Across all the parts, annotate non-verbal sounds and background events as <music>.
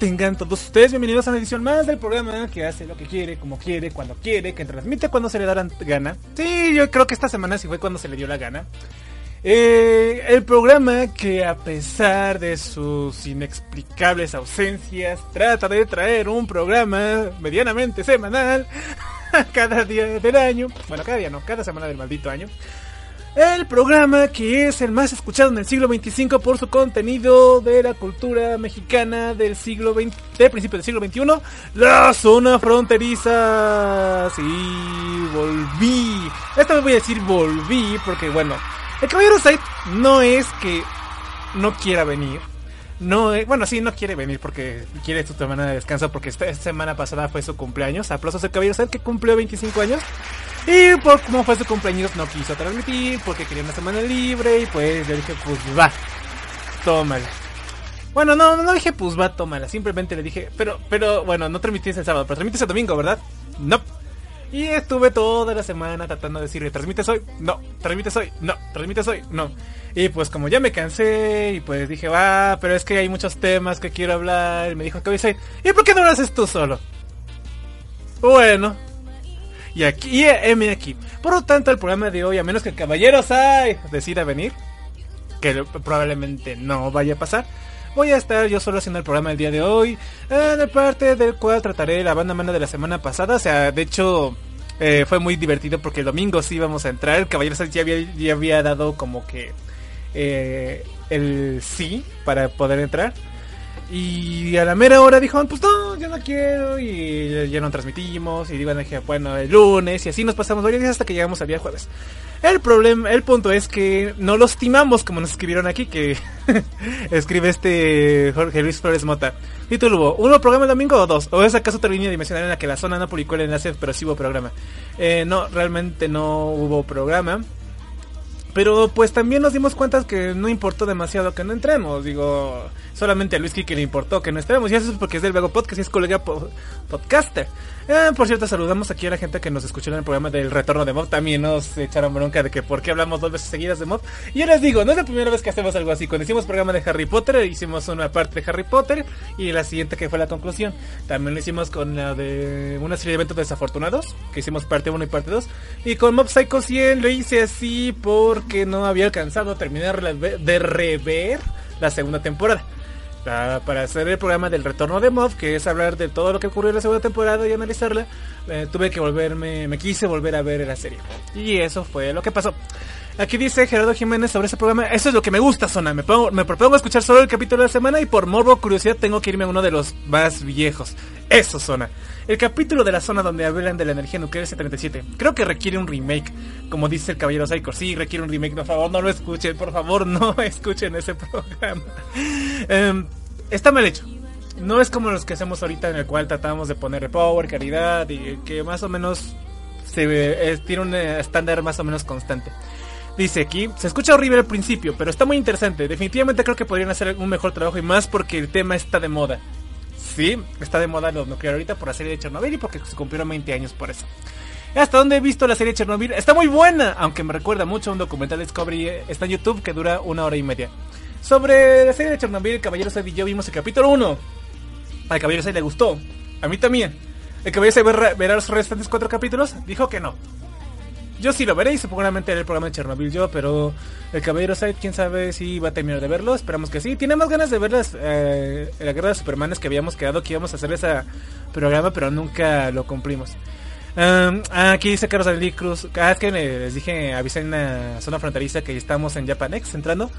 Tengan todos ustedes. Bienvenidos a una edición más del programa que hace lo que quiere, como quiere, cuando quiere, que transmite cuando se le da la gana. Sí, yo creo que esta semana sí fue cuando se le dio la gana. Eh, el programa que a pesar de sus inexplicables ausencias trata de traer un programa medianamente semanal <laughs> cada día del año. Bueno, cada día no, cada semana del maldito año. El programa que es el más escuchado en el siglo XXV por su contenido de la cultura mexicana del siglo XX, del principio del siglo XXI, la zona fronteriza. Sí, volví. Esta vez voy a decir volví porque bueno, el caballero Said no es que no quiera venir. No, eh, bueno, sí, no quiere venir porque quiere su semana de descanso porque esta, semana pasada fue su cumpleaños. Aplausos al caballero Said que cumplió 25 años. Y por como fue su cumpleaños no quiso transmitir porque quería una semana libre y pues yo dije pues va, tómala. Bueno, no, no dije pues va, tómala, simplemente le dije, pero, pero bueno, no transmitís el sábado, pero transmites el domingo, ¿verdad? No. Y estuve toda la semana tratando de decirle, ¿transmites hoy? No, ¿transmites hoy? No, ¿transmites hoy? No. Y pues como ya me cansé y pues dije, va, pero es que hay muchos temas que quiero hablar. Y me dijo, ¿qué ¿Y por qué no lo haces tú solo? Bueno, y aquí, y M aquí. Por lo tanto, el programa de hoy, a menos que el caballero Sai decida venir, que probablemente no vaya a pasar, voy a estar yo solo haciendo el programa del día de hoy, en parte del cual trataré la banda mana de la semana pasada. O sea, de hecho, eh, fue muy divertido porque el domingo sí íbamos a entrar. El caballero Sai ya había, ya había dado como que eh, el sí para poder entrar. Y a la mera hora dijo, pues no, yo no quiero. Y ya no transmitimos. Y digo, bueno, el lunes. Y así nos pasamos varios días hasta que llegamos al día jueves. El problema, el punto es que no los timamos como nos escribieron aquí, que <laughs> escribe este Jorge Luis Flores Mota. Título ¿uno programa el domingo o dos? ¿O es acaso otra línea dimensional en la que la zona no publicó el enlace, pero sí hubo programa? Eh, no, realmente no hubo programa. Pero pues también nos dimos cuenta que no importó demasiado que no entremos. Digo, solamente a Luis que le importó que no entremos. Y eso es porque es del Vago Podcast y es colega podcaster. Eh, por cierto, saludamos aquí a la gente que nos escuchó en el programa del retorno de Mob. También nos echaron bronca de que por qué hablamos dos veces seguidas de Mob. Y yo les digo, no es la primera vez que hacemos algo así. Cuando hicimos programa de Harry Potter, hicimos una parte de Harry Potter y la siguiente que fue la conclusión. También lo hicimos con la de una serie de eventos desafortunados, que hicimos parte 1 y parte 2. Y con Mob Psycho 100 lo hice así porque no había alcanzado a terminar de rever la segunda temporada para hacer el programa del retorno de Mob, que es hablar de todo lo que ocurrió en la segunda temporada y analizarla, eh, tuve que volverme, me quise volver a ver la serie. Y eso fue lo que pasó. Aquí dice Gerardo Jiménez sobre ese programa, eso es lo que me gusta, Zona. Me, me propongo escuchar solo el capítulo de la semana y por morbo curiosidad tengo que irme a uno de los más viejos. Eso, Zona. El capítulo de la zona donde hablan de la energía nuclear S37. Creo que requiere un remake, como dice el Caballero Psycho. Sí, requiere un remake. Por favor, no lo escuchen. Por favor, no <laughs> escuchen ese programa. Em, está mal hecho. No es como los que hacemos ahorita en el cual tratamos de poner power, calidad y que más o menos se eh, tiene un estándar más o menos constante. Dice aquí, se escucha horrible al principio, pero está muy interesante. Definitivamente creo que podrían hacer un mejor trabajo y más porque el tema está de moda. Sí, está de moda lo nuclear ahorita por la serie de Chernobyl y porque se cumplieron 20 años por eso. Hasta donde he visto la serie Chernobyl, está muy buena, aunque me recuerda mucho a un documental de Discovery, eh, está en YouTube que dura una hora y media. Sobre la serie de Chernobyl, Caballero Sed y yo vimos el capítulo 1. Al Caballero Sed le gustó, a mí también. El Caballero Sed verá los restantes cuatro capítulos, dijo que no. Yo sí lo veré y seguramente el programa de Chernobyl yo, pero el Caballero Side, quién sabe si va a terminar de verlo. Esperamos que sí. Tiene más ganas de ver las, eh, la guerra de Supermanes que habíamos quedado que íbamos a hacer ese programa, pero nunca lo cumplimos. Um, aquí dice Carlos Adelí Cruz. Ah, es que les dije, avisé en la zona fronteriza que estamos en Japanex entrando.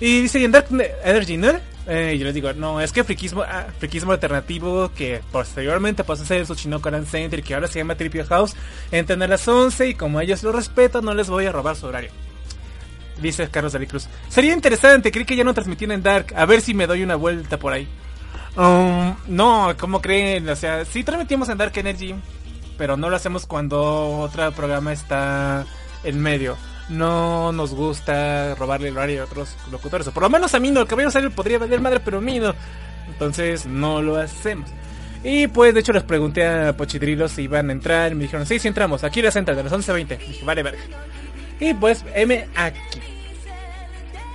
Y dice, ¿y en Dark Energy no? Eh, yo les digo, no, es que friquismo, ah, alternativo que posteriormente pasó a ser el Tsuchinoko Center, que ahora se llama Tripio House, entran a las 11 y como ellos lo respetan, no les voy a robar su horario. Dice Carlos David Cruz. Sería interesante, creí que ya no transmitían en Dark, a ver si me doy una vuelta por ahí. Um, no, ¿cómo creen? O sea, sí transmitimos en Dark Energy, pero no lo hacemos cuando otro programa está en medio no nos gusta robarle el horario a otros locutores. O por lo menos a mí no, el cabello salir podría valer madre, pero a mí no. Entonces no lo hacemos. Y pues de hecho les pregunté a Pochidrilos si iban a entrar. Y me dijeron, sí, sí entramos. Aquí las entran de las 11.20. Dije, vale, vale. Y pues M aquí.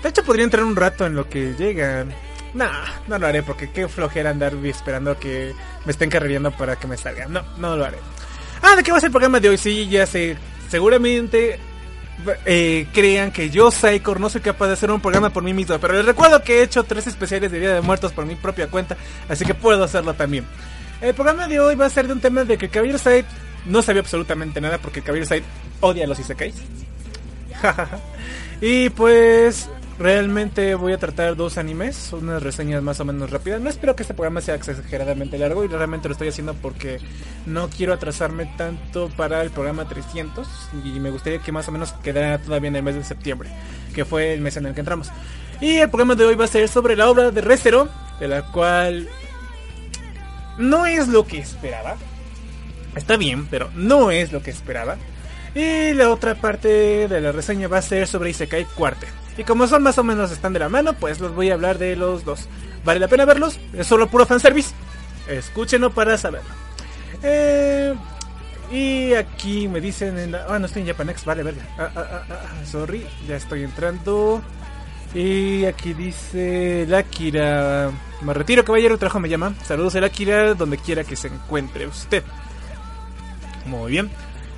De hecho podría entrar un rato en lo que llegan. Nah, no lo haré porque qué flojera andar esperando que me estén carriendo para que me salga. No, no lo haré. Ah, ¿de qué va a ser el programa de hoy? Sí, ya sé. Seguramente eh, crean que yo, Psychor, no soy capaz de hacer un programa por mí mismo. Pero les recuerdo que he hecho tres especiales de Día de Muertos por mi propia cuenta. Así que puedo hacerlo también. El programa de hoy va a ser de un tema de que Caballero Side no sabía absolutamente nada porque Caballero Side odia a los Isekais. <laughs> y pues Realmente voy a tratar dos animes, unas reseñas más o menos rápidas. No espero que este programa sea exageradamente largo y realmente lo estoy haciendo porque no quiero atrasarme tanto para el programa 300 y me gustaría que más o menos quedara todavía en el mes de septiembre, que fue el mes en el que entramos. Y el programa de hoy va a ser sobre la obra de Restero, de la cual no es lo que esperaba. Está bien, pero no es lo que esperaba. Y la otra parte de la reseña va a ser sobre Isekai Cuarte. Y como son más o menos están de la mano, pues los voy a hablar de los dos. ¿Vale la pena verlos? Es solo puro fanservice. Escúchenlo para saberlo. Eh, y aquí me dicen en la... Ah, no estoy en Japanex, vale, verga. Ah, ah, ah, ah, sorry, ya estoy entrando. Y aquí dice Lakira. Me retiro, caballero, el trabajo me llama. Saludos a Lakira, donde quiera que se encuentre usted. Muy bien.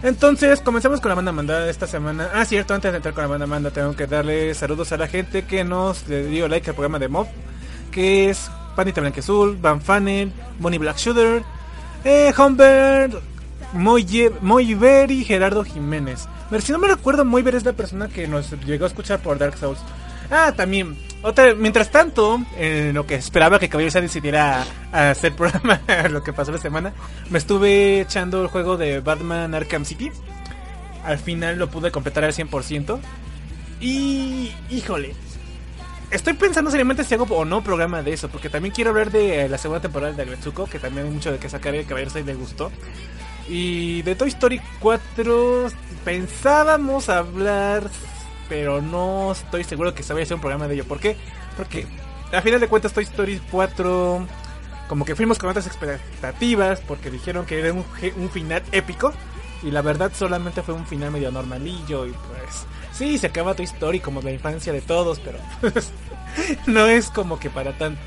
Entonces, comencemos con la banda mandada esta semana. Ah, cierto, antes de entrar con la banda mandada, tengo que darle saludos a la gente que nos dio like al programa de Mob, que es Panita Blanquezul, Van Fanen, Bonnie Black Shooter, eh, Humbert, Moiver y Gerardo Jiménez. Pero si no me recuerdo, Moiver es la persona que nos llegó a escuchar por Dark Souls. Ah, también. Otra, mientras tanto, en lo que esperaba que Caballero decidiera hacer <laughs> programa, lo que pasó la semana, me estuve echando el juego de Batman Arkham City. Al final lo pude completar al 100%. Y, híjole, estoy pensando seriamente si hago o no programa de eso, porque también quiero hablar de la segunda temporada de Agretsuko, que también hay mucho de que sacar y Caballero le gustó. Y de Toy Story 4 pensábamos hablar pero no estoy seguro que se vaya a hacer un programa de ello. ¿Por qué? Porque a final de cuentas Toy Story 4 como que fuimos con otras expectativas porque dijeron que era un, final épico y la verdad solamente fue un final medio normalillo y pues sí, se acaba Toy Story como la infancia de todos, pero <laughs> no es como que para tanto.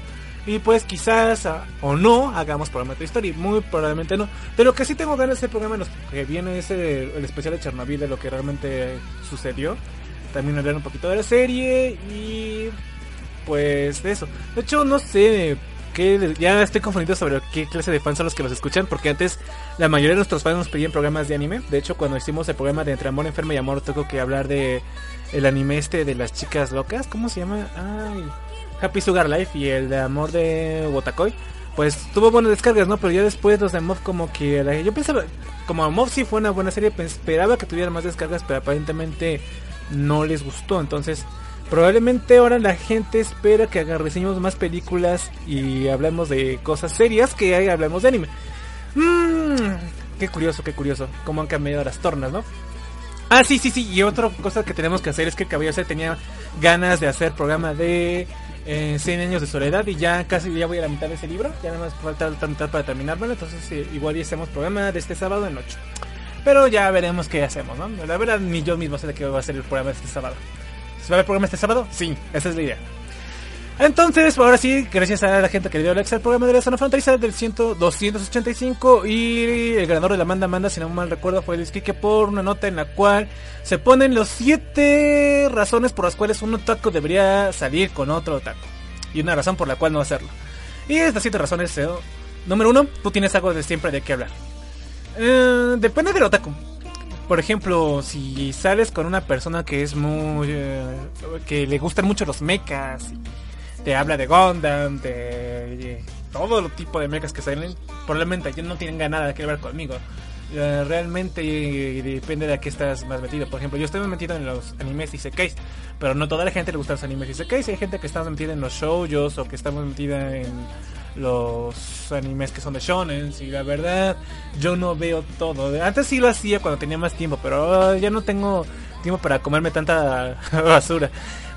Y pues quizás o no hagamos programa de Toy Story, muy probablemente no. Pero que sí tengo ganas de hacer programa que viene ese el especial de Chernobyl de lo que realmente sucedió también hablar un poquito de la serie y pues de eso. De hecho, no sé que ya estoy confundido sobre qué clase de fans son los que los escuchan, porque antes la mayoría de nuestros fans nos pedían programas de anime. De hecho, cuando hicimos el programa de Entre Amor, Enferma y Amor, tengo que hablar de el anime este de las chicas locas, ¿cómo se llama? Ay, Happy Sugar Life y el de Amor de Wotakoi. Pues tuvo buenas descargas, ¿no? Pero ya después los de Mob como que... Yo pensaba, como Mob sí fue una buena serie, pues, esperaba que tuviera más descargas, pero aparentemente no les gustó. Entonces, probablemente ahora la gente espera que reseñemos más películas y hablemos de cosas serias que hablemos de anime. Mmm, qué curioso, qué curioso. Cómo han cambiado las tornas, ¿no? Ah, sí, sí, sí. Y otra cosa que tenemos que hacer es que Caballero tenía ganas de hacer programa de eh, 100 años de soledad y ya casi ya voy a la mitad de ese libro. Ya nada más falta la mitad para terminármelo. Entonces, eh, igual ya hacemos programa de este sábado en 8. Pero ya veremos qué hacemos, ¿no? La verdad, ni yo mismo sé de qué va a ser el programa este sábado. ¿Se va a ver el programa este sábado? Sí, esa es la idea. Entonces, ahora sí, gracias a la gente que le dio like al programa de la zona fronteriza del 100, 285 y el ganador de la manda manda, si no mal recuerdo, fue el que por una nota en la cual se ponen los 7 razones por las cuales un otaku debería salir con otro otaku y una razón por la cual no hacerlo. Y estas 7 razones, eh, número 1, tú tienes algo de siempre de qué hablar. Eh, depende del otaku. Por ejemplo, si sales con una persona que es muy... Eh, que le gustan mucho los mechas, te habla de Gundam, de, todo tipo de mechas que salen, probablemente no tienen nada que ver conmigo. Eh, realmente depende de a qué estás más metido. Por ejemplo, yo estoy más metido en los animes y sekais, pero no toda la gente le gusta los animes y sekais. Hay gente que está metida en los shoujos o que está metida en los animes que son de shonen y la verdad yo no veo todo. Antes sí lo hacía cuando tenía más tiempo, pero ya no tengo tiempo para comerme tanta <laughs> basura.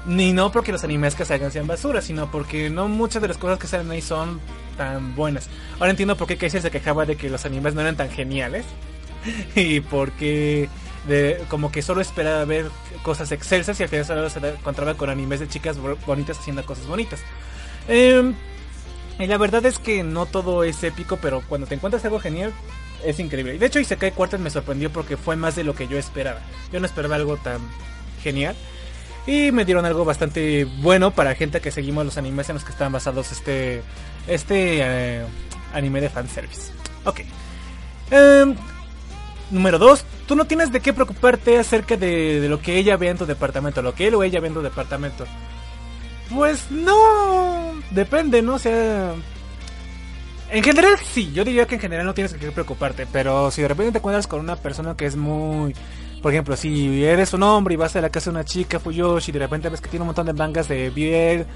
Ni no porque los animes que salgan sean basura, sino porque no muchas de las cosas que salen ahí son tan buenas. Ahora entiendo por qué Kaiser se quejaba de que los animes no eran tan geniales <laughs> y porque de, como que solo esperaba ver cosas excelsas y al final solo se encontraba con animes de chicas bonitas haciendo cosas bonitas. Eh, y la verdad es que no todo es épico, pero cuando te encuentras algo genial, es increíble. Y de hecho, Isekai Quartet me sorprendió porque fue más de lo que yo esperaba. Yo no esperaba algo tan genial. Y me dieron algo bastante bueno para gente que seguimos los animes en los que están basados este, este eh, anime de fanservice. Ok. Em, número 2. Tú no tienes de qué preocuparte acerca de, de, lo que ella ve en tu departamento. Lo que él o ella ve en tu departamento. Pues no. Depende, ¿no? O sea. En general sí, yo diría que en general no tienes que preocuparte, pero si de repente te encuentras con una persona que es muy... Por ejemplo, si eres un hombre y vas a la casa de una chica Fuyoshi y de repente ves que tiene un montón de mangas de BL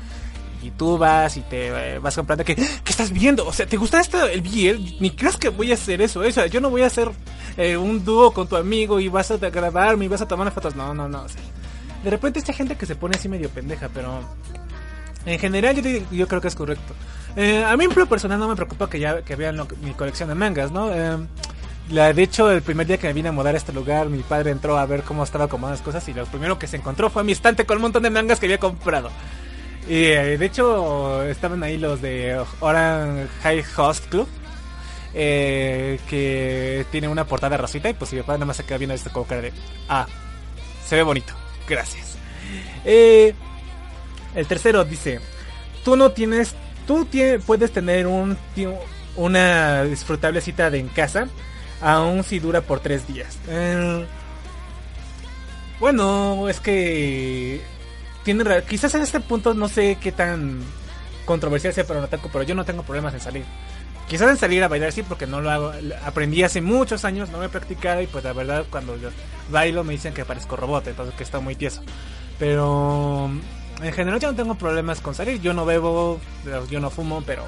y tú vas y te eh, vas comprando que ¿qué estás viendo? O sea, ¿te gusta esto el BL? Ni crees que voy a hacer eso, o sea, yo no voy a hacer eh, un dúo con tu amigo y vas a grabarme y vas a tomar fotos. No, no, no. De repente esta gente que se pone así medio pendeja, pero en general yo, yo creo que es correcto. Eh, a mí en lo personal no me preocupa que ya que vean mi colección de mangas, ¿no? La, de hecho, el primer día que me vine a mudar a este lugar, mi padre entró a ver cómo estaba acomodadas las cosas y lo primero que se encontró fue mi estante con un montón de mangas que había comprado. Y eh, de hecho estaban ahí los de Orange High Host Club. Eh, que tiene una portada rosita y pues mi padre nada más se queda viendo esto como cara de... Ah, se ve bonito. Gracias. Eh, el tercero dice, tú no tienes, tú puedes tener un, una disfrutable cita de en casa, aun si dura por tres días. Eh, bueno, es que tiene, quizás en este punto no sé qué tan controversial sea para un ataco, pero yo no tengo problemas en salir. Quizás en salir a bailar sí, porque no lo hago. Aprendí hace muchos años, no me he practicado y pues la verdad cuando yo bailo me dicen que parezco robot, entonces que está muy tieso. Pero en general yo no tengo problemas con salir. Yo no bebo, yo no fumo, pero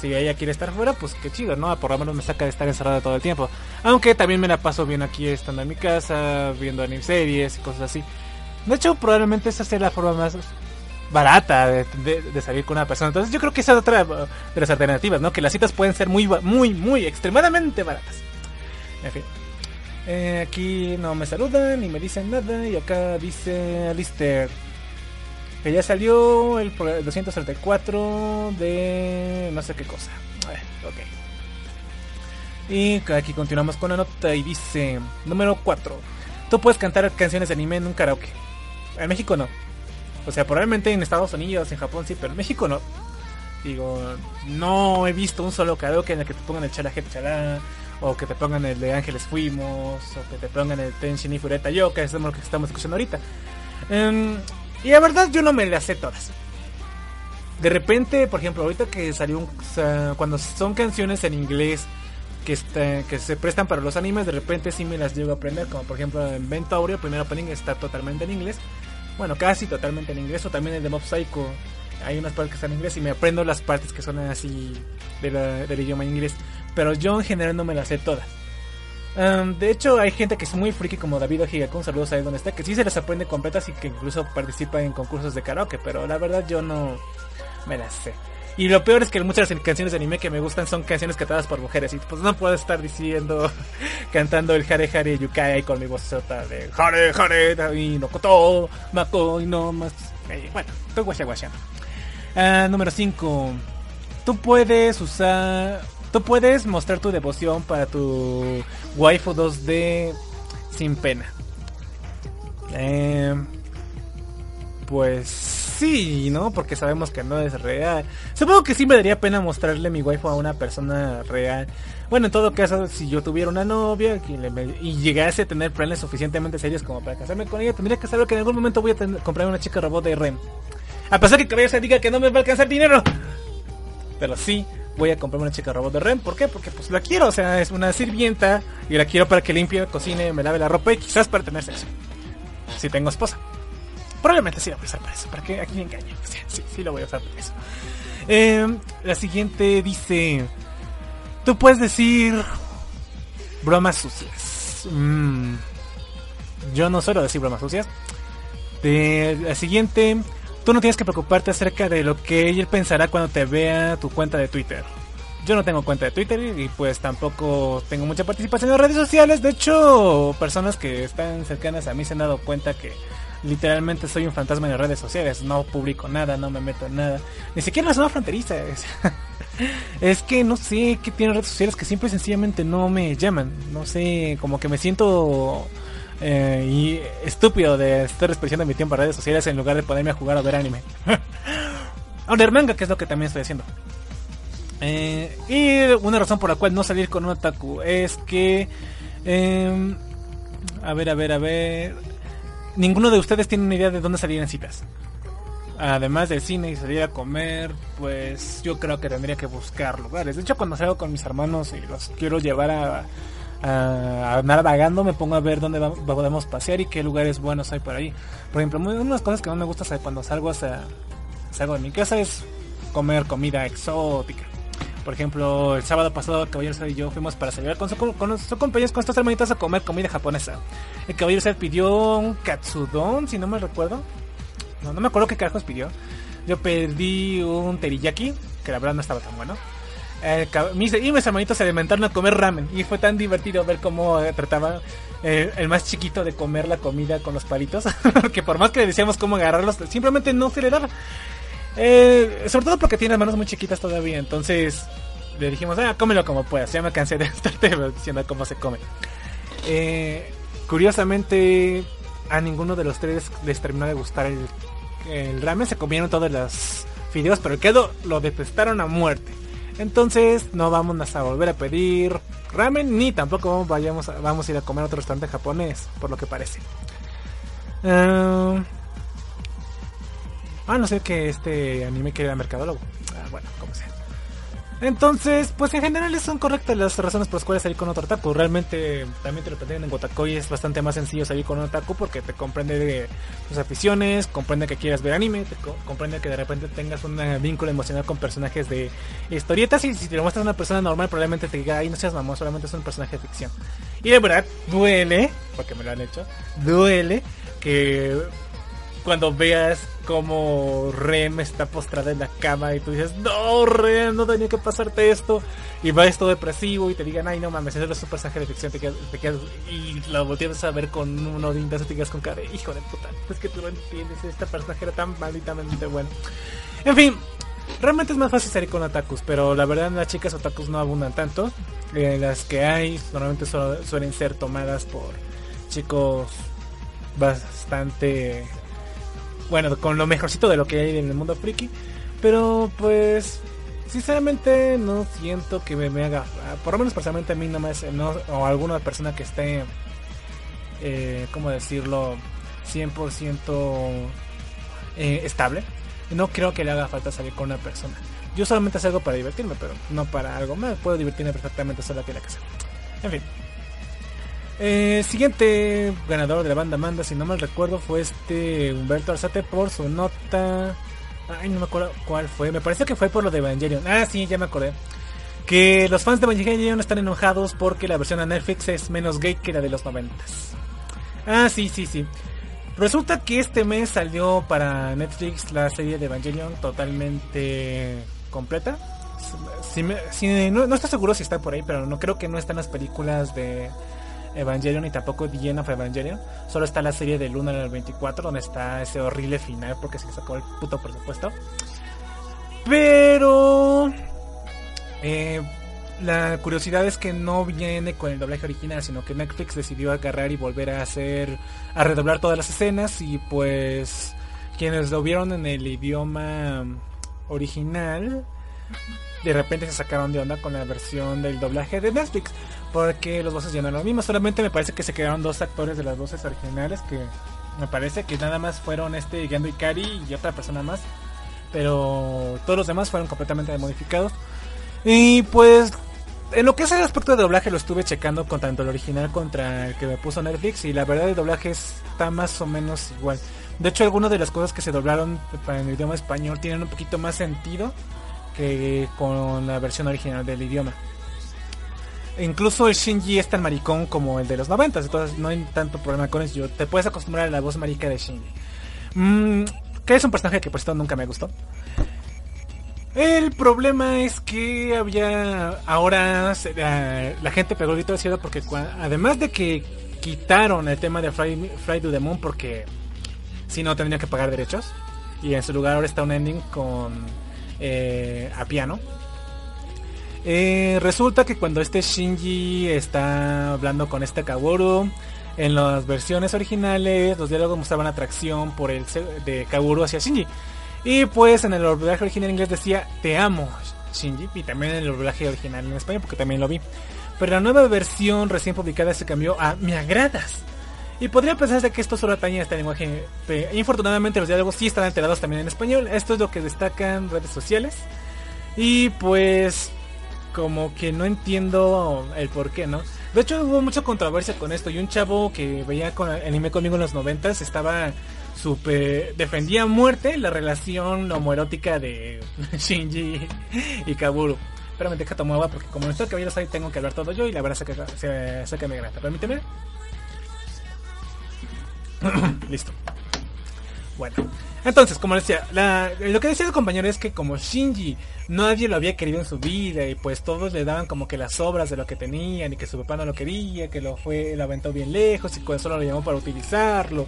si ella quiere estar fuera, pues qué chido, ¿no? Por lo menos me saca de estar encerrada todo el tiempo. Aunque también me la paso bien aquí estando en mi casa, viendo anime series y cosas así. De hecho, probablemente esa sea la forma más barata de, de, salir con una persona. Entonces yo creo que esa es otra de las alternativas, ¿no? Que las citas pueden ser muy, muy, muy, extremadamente baratas. En fin. Eh, aquí no me saludan ni me dicen nada. Y acá dice Alistair que ya salió el 234 de no sé qué cosa. Ver, ok. Y aquí continuamos con la nota y dice, número 4. Tú puedes cantar canciones de anime en un karaoke. En México no. O sea, probablemente en Estados Unidos, en Japón sí, pero en México no. Digo, no he visto un solo karaoke en el que te pongan el chala chala o que te pongan el de Ángeles Fuimos, o que te pongan el Tenshin y Fureta Yo, que es lo que estamos escuchando ahorita. Y la verdad yo no me las sé todas. De repente, por ejemplo, ahorita que salió un, cuando son canciones en inglés que, se prestan para los animes, de repente sí me las llego a aprender, como por ejemplo en Ventaurio, el primer opening está totalmente en inglés. Bueno, casi totalmente en inglés, o también el de Mob Psycho. Hay unas partes que están en inglés y me aprendo las partes que son así del idioma inglés. Pero yo en general no me las sé todas. Um, de hecho, hay gente que es muy friki como David Ojigaku, saludos ahí donde está, que sí se las aprende completas y que incluso participa en concursos de karaoke, pero la verdad yo no me las sé. Y lo peor es que muchas canciones de anime que me gustan son canciones cantadas por mujeres y pues no puedo estar diciendo, <laughs> cantando el Hare Hare Yukai con mi voz sota de Hare Hare y no koto, mako y no más. Eh, bueno, estoy guasha guasha. Uh, número 5. Tú puedes usar Tú puedes mostrar tu devoción para tu waifu 2D sin pena. Eh, pues sí, ¿no? Porque sabemos que no es real. Supongo que sí me daría pena mostrarle mi waifu a una persona real. Bueno, en todo caso, si yo tuviera una novia y, llegase a tener planes suficientemente serios como para casarme con ella, tendría que saber que en algún momento voy a comprar una chica robot de REM. A pesar que se diga que no me va a alcanzar dinero. Pero sí, voy a comprarme una chica robot de REM. ¿Por qué? Porque pues la quiero, o sea, es una sirvienta y la quiero para que limpie, cocine, me lave la ropa y quizás para tener sexo. Si tengo esposa. Probablemente sí la voy a usar para eso, para que aquí me engañe. O sí, sí la voy a usar para eso. Eh, la siguiente dice, tú puedes decir bromas sucias. Mm, yo no suelo decir bromas sucias. De, la siguiente, Tú no tienes que preocuparte acerca de lo que él pensará cuando te vea tu cuenta de Twitter. Yo no tengo cuenta de Twitter y pues tampoco tengo mucha participación en redes sociales. De hecho, personas que están cercanas a mí se han dado cuenta que literalmente soy un fantasma en redes sociales, no publico nada, no me meto en nada, ni siquiera en la zona fronteriza. <laughs> Es, que no sé qué tienen redes sociales que siempre sencillamente no me llaman, no sé, como que me siento eh, y estúpido de estar desperdiciando mi tiempo en redes sociales en lugar de ponerme a jugar o ver anime. <laughs> a leer manga, que es lo que también estoy haciendo. Eh, y una razón por la cual no salir con un otaku es que... Em, a ver, a ver, a ver ninguno de ustedes tiene una idea de dónde salir en citas. Además del cine y salir a comer, pues yo creo que tendría que buscar lugares. De hecho, cuando salgo con mis hermanos y los quiero llevar a, a, andar vagando, me pongo a ver dónde podemos pasear y qué lugares buenos hay por ahí. Por ejemplo, una de las cosas que no me gusta cuando salgo, salgo de mi casa es comer comida exótica. Por ejemplo, el sábado pasado Caballero y yo fuimos para celebrar con sus compañeros, con estas hermanitas a comer comida japonesa. El Caballero pidió un katsudon, si no me recuerdo. No, no me acuerdo qué carajos pidió. Yo pedí un teriyaki, que la verdad no estaba tan bueno. Y mis hermanitos se alimentaron a comer ramen. Y fue tan divertido ver cómo eh, trataba eh, el más chiquito de comer la comida con los palitos. <laughs> Porque por más que le decíamos cómo agarrarlos, simplemente no se le daba. Eh, sobre todo porque tiene manos muy chiquitas todavía. Entonces le dijimos, ah, cómelo como puedas. Ya me cansé de <laughs> estarte diciendo cómo se come. Curiosamente, a ninguno de los tres les terminó de gustar el, el ramen. Se comieron todos los fideos, pero el quedo lo detestaron a muerte. Entonces no vamos a volver a pedir ramen ni tampoco vayamos vamos a ir a comer a otro restaurante japonés, por lo que parece. Uh, Ah, no sé que este anime que era mercadólogo. Ah, bueno, como sea. Entonces, pues en general son correctas las razones por las cuales salir con otro otaku. Realmente también te lo pretenden en Gotakoi es bastante más sencillo salir con un otaku porque te comprende de tus aficiones, comprende que quieras ver anime, te comprende que de repente tengas un vínculo emocional con personajes de historietas y si te lo muestras a una persona normal probablemente te diga, ay no seas mamón, solamente es un personaje de ficción. Y de verdad duele, porque me lo han hecho, duele que cuando veas como Rem está postrada en la cama y tú dices, no, Rem, no tenía que pasarte esto. Y va esto depresivo y te digan, ay, no mames, ese es un personaje de ficción. Te quedas, y lo volteas a ver con uno de y te quedas con cara, hijo de puta, es que tú no entiendes, esta personaje era tan malditamente bueno. En fin, realmente es más fácil salir con otakus, pero la verdad las chicas otakus no abundan tanto. Eh, las que hay normalmente suelen ser tomadas por chicos bastante bueno, con lo mejorcito de lo que hay en el mundo friki. Pero pues, sinceramente no siento que me, haga, por lo menos personalmente a mí no me hace, no, o alguna persona que esté, eh, ¿cómo decirlo? 100% eh, estable. No creo que le haga falta salir con una persona. Yo solamente hago para divertirme, pero no para algo más. Puedo divertirme perfectamente sola aquí en la casa. En fin. Eh, siguiente ganador de la banda Manda, si no mal recuerdo, fue este Humberto Arzate por su nota. Ay, no me acuerdo cuál fue. Me parece que fue por lo de Evangelion. Ah, sí, ya me acordé. Que los fans de Evangelion están enojados porque la versión de Netflix es menos gay que la de los noventas. Ah, sí, sí, sí. Resulta que este mes salió para Netflix la serie de Evangelion totalmente completa. Si no, no estoy seguro si está por ahí, pero no creo que no están las películas de Evangelion y tampoco The End of Evangelion. Solo está la serie de Luna en el 24, donde está ese horrible final porque se sacó el puto presupuesto. Pero eh, la curiosidad es que no viene con el doblaje original, sino que Netflix decidió agarrar y volver a hacer, a redoblar todas las escenas y pues quienes lo vieron en el idioma original de repente se sacaron de onda con la versión del doblaje de Netflix porque los voces ya no eran los mismos. Solamente me parece que se quedaron dos actores de las voces originales que me parece que nada más fueron este Gendo Ikari y otra persona más. Pero todos los demás fueron completamente modificados. Y pues en lo que es el aspecto de doblaje lo estuve checando con tanto el original contra el que me puso Netflix y la verdad el doblaje está más o menos igual. De hecho algunas de las cosas que se doblaron para el idioma español tienen un poquito más sentido que con la versión original del idioma. Incluso el Shinji es tan maricón como el de los 90, entonces no hay tanto problema con eso. Te puedes acostumbrar a la voz marica de Shinji. Mm, que es un personaje que por esto nunca me gustó. El problema es que había ahora la, gente pegó el grito de cielo porque además de que quitaron el tema de Fly, Fly to the Moon porque si no tendría que pagar derechos. Y en su lugar ahora está un ending con eh, a piano. Eh, resulta que cuando este Shinji está hablando con este Kaworu, en las versiones originales los diálogos mostraban atracción por el de Kaworu hacia Shinji. Y pues en el doblaje original en inglés decía te amo Shinji y también en el doblaje original en español porque también lo vi. Pero la nueva versión recién publicada se cambió a me agradas. Y podría pensarse que esto solo atañe a este lenguaje. Infortunadamente los diálogos sí están alterados también en español. Esto es lo que destacan redes sociales. Y pues como que no entiendo el por qué, ¿no? De hecho hubo mucha controversia con esto. Y un chavo que veía con anime conmigo en los noventas estaba super defendía a muerte la relación homoerótica de <laughs> Shinji y Kaburu. Pero me deja tomar porque como no estoy caballeros ahí tengo que hablar todo yo y la verdad se, se, que me grata. Permíteme. <clears throat> Listo. Bueno, entonces, como decía, lo que decía el compañero es que como Shinji nadie lo había querido en su vida y pues todos le daban como que las obras de lo que tenían y que su papá no lo quería, que lo fue, lo aventó bien lejos y que solo lo llamó para utilizarlo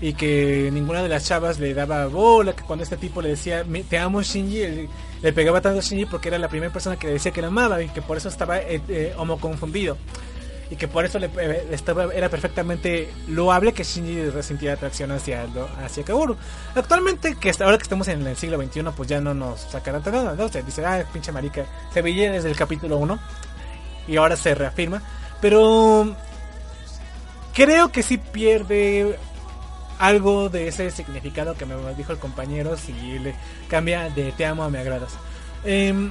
y que ninguna de las chavas le daba bola, que cuando este tipo le decía te amo Shinji, le pegaba tanto a Shinji porque era la primera persona que le decía que lo amaba y que por eso estaba eh, eh, y que por eso le, eh, estaba, era perfectamente loable que Shinji resintiera atracción hacia, hacia Kaoru. Actualmente, que ahora que estamos en el siglo XXI, pues ya no nos sacarán nada, ¿no? O sea, dice, ah, pinche marica, se veía desde el capítulo 1 y ahora se reafirma. Pero creo que sí pierde algo de ese significado que me dijo el compañero si le cambia de te amo a me agradas. Eh,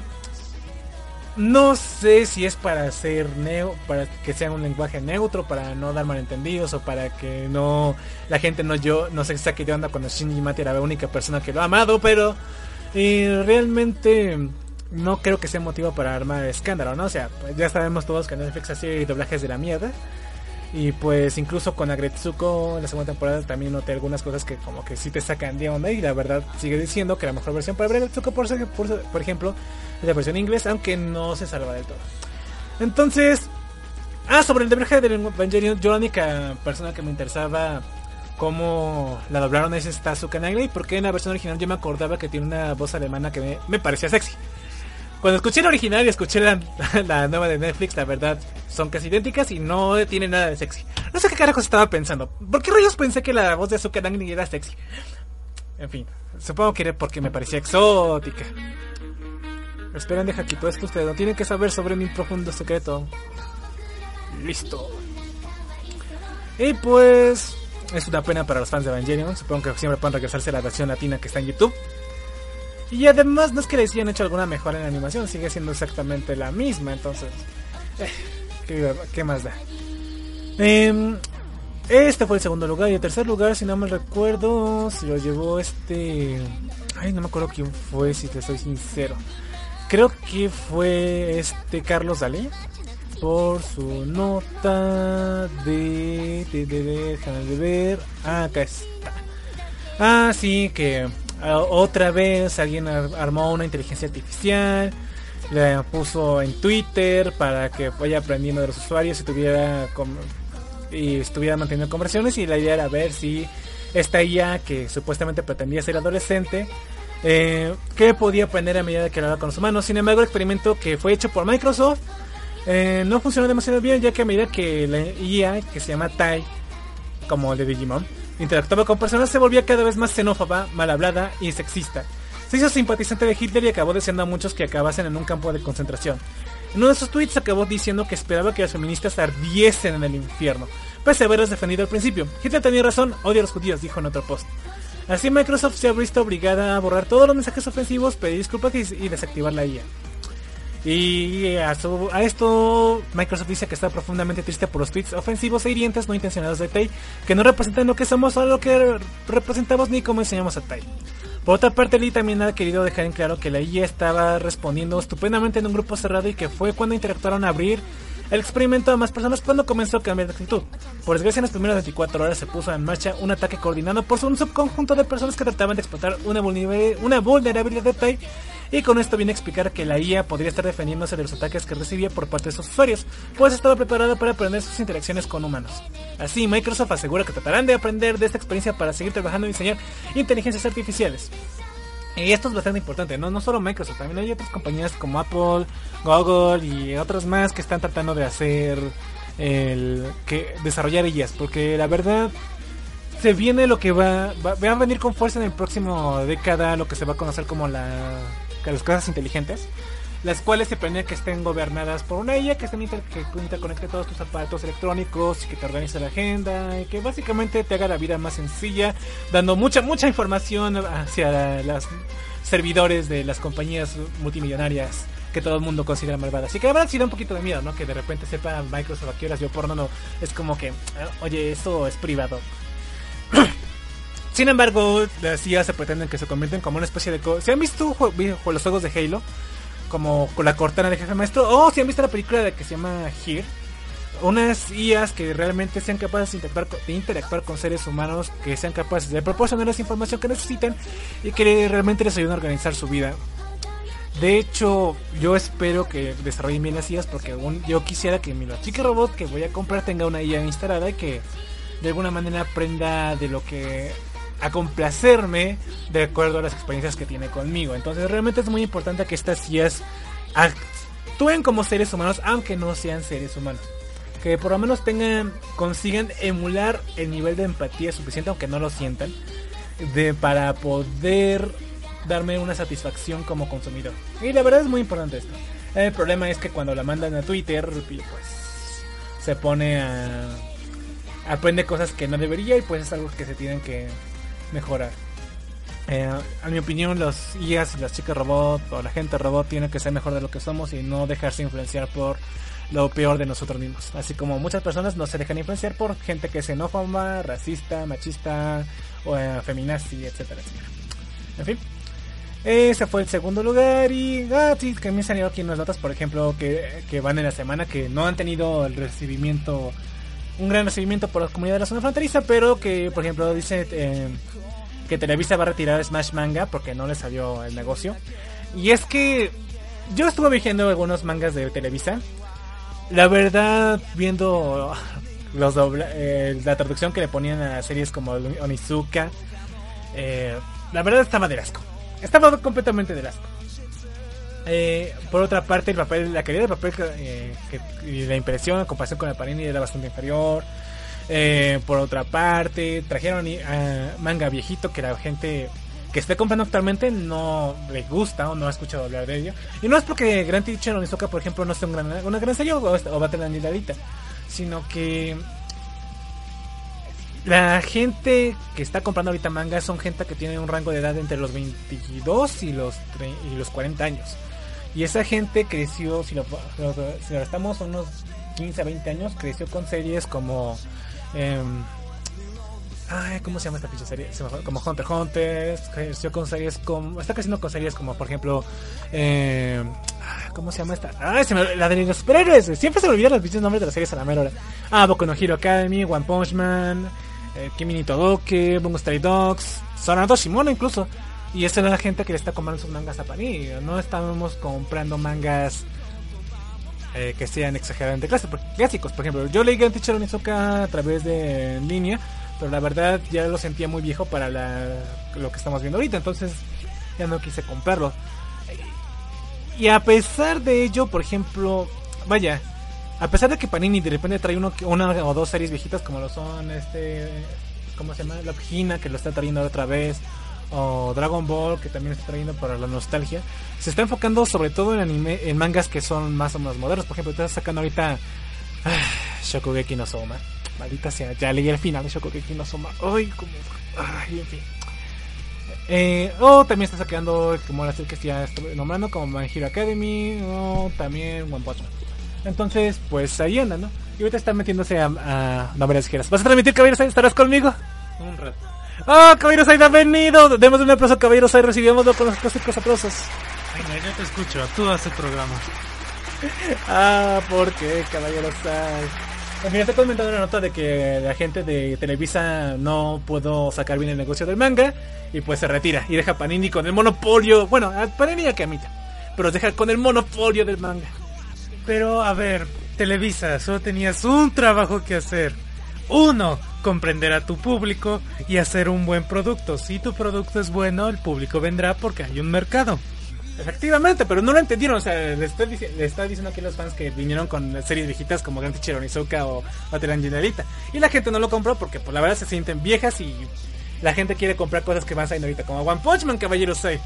no sé si es para hacer neo, para que sea un lenguaje neutro, para no dar malentendidos o para que no la gente no yo no se saque de onda cuando Shinji Mati era la única persona que lo ha amado, pero realmente no creo que sea motivo para armar escándalo, ¿no? O sea, ya sabemos todos que Netflix hace doblajes de la mierda. Y pues incluso con Agretsuko en la segunda temporada también noté algunas cosas que como que sí te sacan de onda y la verdad sigue diciendo que la mejor versión para Agretsuko por, por, por ejemplo es la versión inglés aunque no se salva del todo. Entonces, ah, sobre el doblaje de Evangelion, yo la única persona que me interesaba cómo la doblaron es esta Nagle porque en la versión original yo me acordaba que tiene una voz alemana que me, me parecía sexy. Cuando escuché la original y escuché <laughs> la, nueva de Netflix, la verdad, son casi idénticas y no tiene nada de sexy. No sé qué carajos estaba pensando. ¿Por qué rayos pensé que la voz de Azuka Nagni era sexy? En fin, supongo que era porque me parecía exótica. Esperen, deja quito esto. Ustedes no tienen que saber sobre mi profundo secreto. Listo. Y pues... Es una pena para los fans de Evangelion. Supongo que siempre pueden regresarse a la versión latina que está en YouTube. Y además no es que les hayan hecho alguna mejora en la animación, sigue siendo exactamente la misma, entonces... Eh, ¿qué, más da? Em, este fue el segundo lugar y el tercer lugar, si no me recuerdo, se lo llevó este... Ay, no me acuerdo quién fue, si te soy sincero. Creo que fue este Carlos Dalí por su nota de... de, de, de, de ver... Ah, acá está. Ah, sí, que otra vez alguien armó una inteligencia artificial, la puso en Twitter para que vaya aprendiendo de los usuarios y tuviera y estuviera manteniendo conversaciones y la idea era ver si esta IA que supuestamente pretendía ser adolescente eh, podía aprender a medida que hablaba con los humanos. Sin embargo, el experimento que fue hecho por Microsoft eh, no funcionó demasiado bien ya que a medida que la IA que se llama Tai como el de Digimon interactuaba con personas se volvía cada vez más xenófoba, mal hablada y sexista. Se hizo simpatizante de Hitler y acabó deseando a muchos que acabasen en un campo de concentración. En uno de sus tweets acabó diciendo que esperaba que las feministas ardiesen en el infierno, pese a haberlas defendido al principio. Hitler tenía razón, odio a los judíos, dijo en otro post. Así Microsoft se ha visto obligada a borrar todos los mensajes ofensivos, pedir disculpas y desactivar la IA. Y a, esto Microsoft dice que está profundamente triste por los tweets ofensivos e hirientes no intencionados de Tai, que no representan lo que somos o lo que representamos ni cómo enseñamos a Tai. Por otra parte, Lee también ha querido dejar en claro que la IA estaba respondiendo estupendamente en un grupo cerrado y que fue cuando interactuaron a abrir el experimento a más personas cuando comenzó a cambiar de actitud. Por desgracia, en las primeras 24 horas se puso en marcha un ataque coordinado por un subconjunto de personas que trataban de explotar una vulnerabilidad de Tai y con esto viene a explicar que la IA podría estar defendiéndose de los ataques que recibía por parte de sus usuarios, pues estaba preparada para aprender sus interacciones con humanos. Así, Microsoft asegura que tratarán de aprender de esta experiencia para seguir trabajando en diseñar inteligencias artificiales. Y esto es bastante importante, ¿no? No solo Microsoft, también hay otras compañías como Apple, Google y otras más que están tratando de hacer el que desarrollar ellas, porque la verdad se viene lo que va, va, a venir con fuerza en el próximo década, lo que se va a conocer como la, las cosas inteligentes, las cuales se planea que estén gobernadas por una IA que, estén inter, que interconecte todos tus aparatos electrónicos y que te organice la agenda y que básicamente te haga la vida más sencilla, dando mucha, mucha información hacia los servidores de las compañías multimillonarias que todo el mundo considera malvada. Así que la verdad sí da un poquito de miedo, ¿no? Que de repente sepa Microsoft a qué horas yo porno, no. Es como que, oye, eso es privado. <clears throat> Sin embargo, las IA se pretenden que se convierten como una especie de... ¿Se han visto los juegos de Halo? Como con la cortana de jefe maestro. O si han visto la película de que se llama Here. Unas IAs que realmente sean capaces de interactuar, de interactuar con seres humanos, que sean capaces de proporcionarles información que necesitan y que realmente les ayuden a organizar su vida. De hecho, yo espero que desarrollen bien las IAs porque yo quisiera que mi chica robot que voy a comprar tenga una IA instalada y que de alguna manera aprenda de lo que a complacerme de acuerdo a las experiencias que tiene conmigo. Entonces realmente es muy importante que estas IAs actúen como seres humanos aunque no sean seres humanos. Que por lo menos tengan, consigan emular el nivel de empatía suficiente aunque no lo sientan. De, para poder darme una satisfacción como consumidor. Y la verdad es muy importante esto. El problema es que cuando la mandan a Twitter, pues se pone a aprende cosas que no debería y pues es algo que se tienen que mejorar. Eh, a mi opinión, los IAs y las chicas robot o la gente robot tienen que ser mejor de lo que somos y no dejarse influenciar por lo peor de nosotros mismos. Así como muchas personas no se dejan influenciar por gente que es xenófoba, racista, machista, o eh, feminazi, etcétera, etcétera. En fin. Ese fue el segundo lugar y ah, sí, que me salido aquí unas notas, por ejemplo, que, que van en la semana que no han tenido el recibimiento un gran recibimiento por la comunidad de la zona fronteriza, pero que, por ejemplo, dice eh, que Televisa va a retirar Smash Manga porque no le salió el negocio. Y es que yo estuve viendo algunos mangas de Televisa. La verdad, viendo los eh, la traducción que le ponían a series como Onizuka, eh, la verdad estaba de asco. Estaba completamente de asco. Eh, por otra parte, el papel, la calidad del papel eh, y la impresión en comparación con la Panini era bastante inferior. Eh, por otra parte, trajeron manga viejito que la gente que esté comprando actualmente no le gusta o no ha escuchado hablar de ello. Y no es porque Grand Teacher Onizuka, por ejemplo, no sea un gran, una gran serie o, o va a tener la sino que la gente que está comprando ahorita manga son gente que tiene un rango de edad entre los 22 y los, y los 40 años. Y esa gente creció, si lo, si lo estamos unos 15 a 20 años, creció con series como... Eh, ay, ¿cómo se llama esta pinche serie? Como Hunter Hunter, creció con series como... Está creciendo con series como, por ejemplo... Eh, ¿Cómo se llama esta? Ay, la de los superhéroes. Siempre se me olvidan los pinches nombres de las series a la mera hora. Ah, Boku no Hero Academy, One Punch Man, eh, Kimi ni Bungo Stray Dogs, Sonado Shimono incluso. Y esa es la gente que le está comprando sus mangas a Panini. No estamos comprando mangas eh, que sean exageradamente clásicos. Por ejemplo, yo leí Grand Teacher Onizuka a través de línea, pero la verdad ya lo sentía muy viejo para lo que estamos viendo ahorita. Entonces ya no quise comprarlo. Y a pesar de ello, por ejemplo, vaya, a pesar de que Panini de repente trae uno, una o dos series viejitas como lo son este, ¿cómo se llama? La Pagina que lo está trayendo otra vez o Dragon Ball que también está trayendo para la nostalgia se está enfocando sobre todo en anime en mangas que son más o menos modernos. Por ejemplo está sacando ahorita ah, Shokugeki no Soma. Maldita sea ya leí el final de Shokugeki no Soma. Ay como ay en fin. Eh, o también está sacando como la serie que ya estoy nombrando como My Hero Academy o también One Punch entonces pues ahí anda no y ahorita está metiéndose a, a novelas ligeras ¿vas a transmitir caballeros? ¿estarás conmigo? un rato ¡Oh, Caballeros hay venido! Demos un aplauso a Caballeros hay, recibimoslo con los clásicos aplausos. Venga, yo te escucho, tú haces el programa. <laughs> ah, ¿por qué, Caballeros hay? Al final está comentando una nota de que la gente de Televisa no pudo sacar bien el negocio del manga y pues se retira y deja a Panini con el monopolio. Bueno, a Panini y a Kamita, pero deja con el monopolio del manga. Pero a ver, Televisa, solo tenías un trabajo que hacer. Uno, comprender a tu público y hacer un buen producto. Si tu producto es bueno, el público vendrá porque hay un mercado. Efectivamente, pero no lo entendieron. O sea, le está, dici- le está diciendo aquí a los fans que vinieron con series viejitas como Gran Teacher Onizuka o Battle Angel Alita. Y la gente no lo compró porque, pues, la verdad se sienten viejas y la gente quiere comprar cosas que van saliendo ahorita, como One Punch Man, Caballero 6.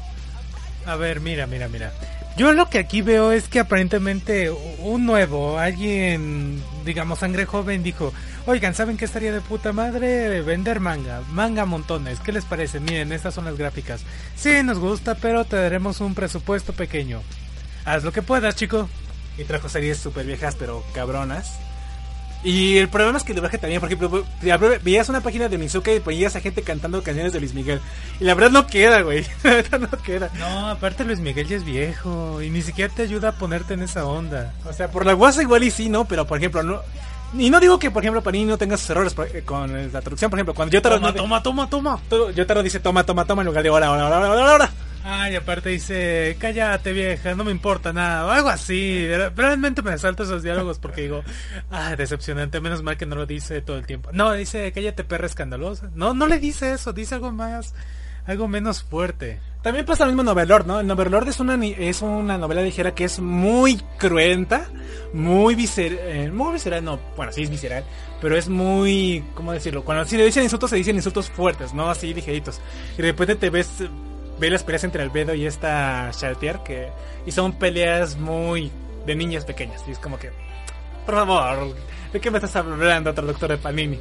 A ver, mira, mira, mira. Yo lo que aquí veo es que aparentemente un nuevo, alguien, digamos, sangre joven, dijo, oigan, ¿saben qué estaría de puta madre? Vender manga, manga montones. ¿Qué les parece? Miren, estas son las gráficas. Sí, nos gusta, pero te daremos un presupuesto pequeño. Haz lo que puedas, chico. Y trajo series súper viejas, pero cabronas. Y el problema es que el doblaje también, por ejemplo, veías una página de Mizuka y ponías a gente cantando canciones de Luis Miguel. Y la verdad no queda, güey. <laughs> La verdad no queda. No, aparte Luis Miguel ya es viejo y ni siquiera te ayuda a ponerte en esa onda. O sea, por la guasa igual y sí, ¿no? Pero, por ejemplo, no... Y no digo que, por ejemplo, Panini no tenga sus errores eh, con la traducción. Por ejemplo, cuando Yotaro, Toma, toma, toma, toma. todo- Yotaro dice toma, toma, toma en lugar de ahora, ahora, ahora, ahora, ahora. Ay, aparte dice, cállate vieja, no me importa nada, o algo así. Realmente me salto esos diálogos porque digo, ah, decepcionante, menos mal que no lo dice todo el tiempo. No, dice, cállate perra escandalosa. No, no le dice eso, dice algo más, algo menos fuerte. También pasa lo mismo en Overlord, ¿no? En Overlord es una, es una novela ligera que es muy cruenta, muy visceral, muy visceral, no, bueno, sí es visceral, pero es muy, ¿cómo decirlo? Cuando si le dicen insultos, se dicen insultos fuertes, no así ligeritos. Y de repente te ves, ves las peleas entre Albedo y esta Chartier, que, y son peleas muy de niñas pequeñas, y es como que, por favor, ¿de qué me estás hablando, traductor de Panini?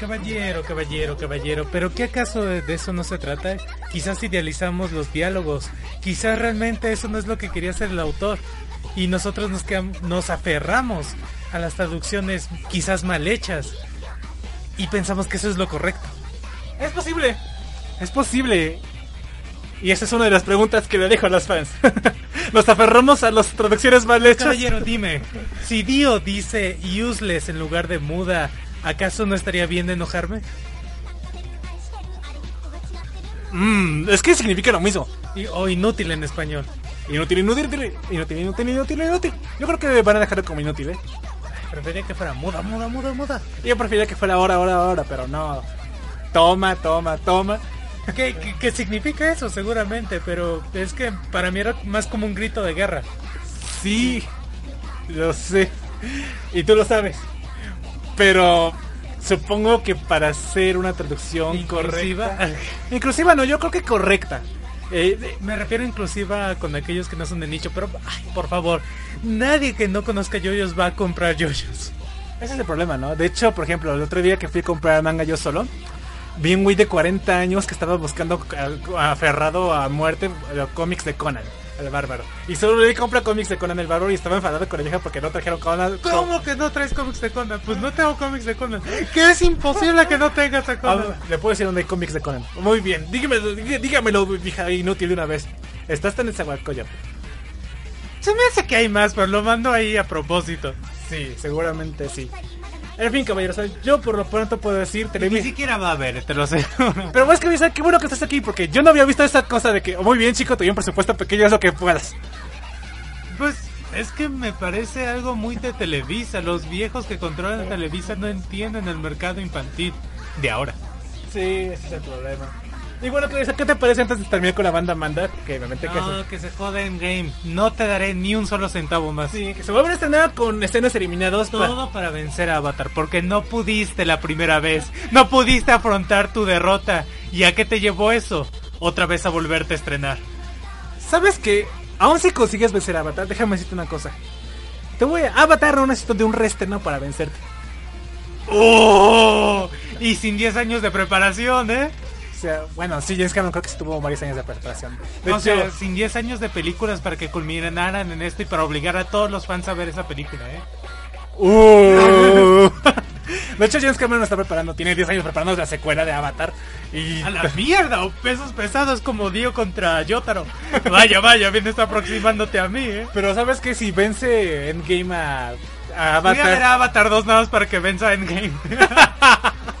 Caballero, caballero, caballero, pero ¿qué acaso de, eso no se trata? Quizás idealizamos los diálogos, quizás realmente eso no es lo que quería hacer el autor y nosotros nos, quedam- nos aferramos a las traducciones quizás mal hechas y pensamos que eso es lo correcto. Es posible. Es posible. Y esa es una de las preguntas que le dejo a los fans. <laughs> Nos aferramos a las traducciones mal hechas. Caballero, dime, si Dio dice useless en lugar de muda, ¿acaso no estaría bien de enojarme? Mm, es que significa lo mismo. Y- o inútil en español. Inútil, inútil, inútil, inútil, inútil, inútil, inútil. Yo creo que van a dejarlo como inútil, ¿eh? Prefería que fuera muda, muda, muda, muda. Yo preferiría que fuera ahora, ahora, ahora, pero no. Toma, toma, toma. ¿Qué, qué, qué significa eso? Seguramente, pero es que para mí era más como un grito de guerra. Sí, lo sé. Y tú lo sabes. Pero supongo que para hacer una traducción Inclusiva. correcta. Inclusiva no, yo creo que correcta. Eh, Me refiero inclusiva con aquellos que no son de nicho, pero ay, por favor, nadie que no conozca yoyos va a comprar yoyos. Ese es el problema, ¿no? De hecho, por ejemplo, el otro día que fui a comprar manga yo solo, vi un güey de 40 años que estaba buscando aferrado a muerte los cómics de Conan, el bárbaro. Y solo le compra cómics de Conan el bárbaro y estaba enfadado con la vieja porque no trajeron Conan. ¿Cómo que no traes cómics de Conan? Pues no tengo cómics de Conan. Que es imposible que no tengas a Ah, Conan. le puedo decir dónde hay cómics de Conan. Muy bien, dígamelo, dí- dígamelo, vieja inútil de una vez. Estás tan en Zahualcoyot. Se me hace que hay más, pero lo mando ahí a propósito. Sí, seguramente sí. En fin, caballeros, yo por lo pronto puedo decir Ni siquiera va a ver, te lo sé. Pero vas que avisar, qué bueno que estás aquí, porque yo no había visto esa cosa de que, oh, muy bien, chico, te doy un presupuesto pequeño, es lo que puedas. Pues es que me parece algo muy de Televisa. Los viejos que controlan Televisa no entienden el mercado infantil de ahora. Sí, ese es el problema. Y bueno, Clarisa, ¿qué te parece antes de terminar con la banda Manda? Que me menté que No, que se jode en game. No te daré ni un solo centavo más. Sí, que se vuelven a estrenar con escenas eliminadas. pa- Todo para vencer a Avatar, porque no pudiste la primera vez, no pudiste afrontar tu derrota. ¿Y a qué te llevó eso? Otra vez a volverte a estrenar. ¿Sabes que Aún si consigues vencer a Avatar, déjame decirte una cosa. Te voy a... Avatar no necesito de un reestreno para vencerte. ¡Oh! Y sin 10 años de preparación, ¿eh? O sea, bueno, sí, James Cameron creo que sí tuvo varios años de preparación. De o hecho, sea, sin 10 años de películas para que culminaran en esto y para obligar a todos los fans a ver esa película, ¿eh? Uh. <laughs> De hecho, James Cameron está preparando, tiene 10 años preparando la secuela de Avatar. Y ¡A la mierda! O pesos pesados como Dio contra Yotaro. Vaya, vaya, bien está aproximándote a mí, ¿eh? Pero sabes que si vence Endgame a Avatar. Voy a ver Avatar 2 nada más para que venza Endgame. <laughs>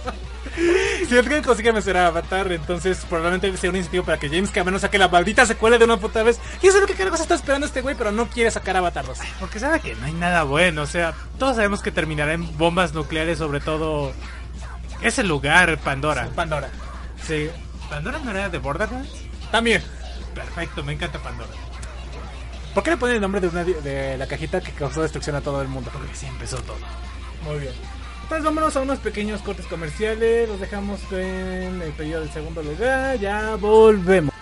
Si Endgame consigue vencer a Avatar, entonces probablemente sea un incentivo para que James Cameron saque la maldita secuela de una puta vez. Y eso es lo que se está esperando este güey, pero no quiere sacar Avatar 2. Porque sabe que no hay nada bueno. O sea, todos sabemos que terminará en bombas nucleares, sobre todo ese lugar, Pandora. Pandora. Sí. ¿Pandora no era de Borderlands? También. Perfecto, me encanta Pandora. ¿Por qué le ponen el nombre de, una, de la cajita que causó destrucción a todo el mundo? Porque así empezó todo. Muy bien. Entonces vámonos a unos pequeños cortes comerciales. Los dejamos en el periodo del segundo lugar. Ya volvemos.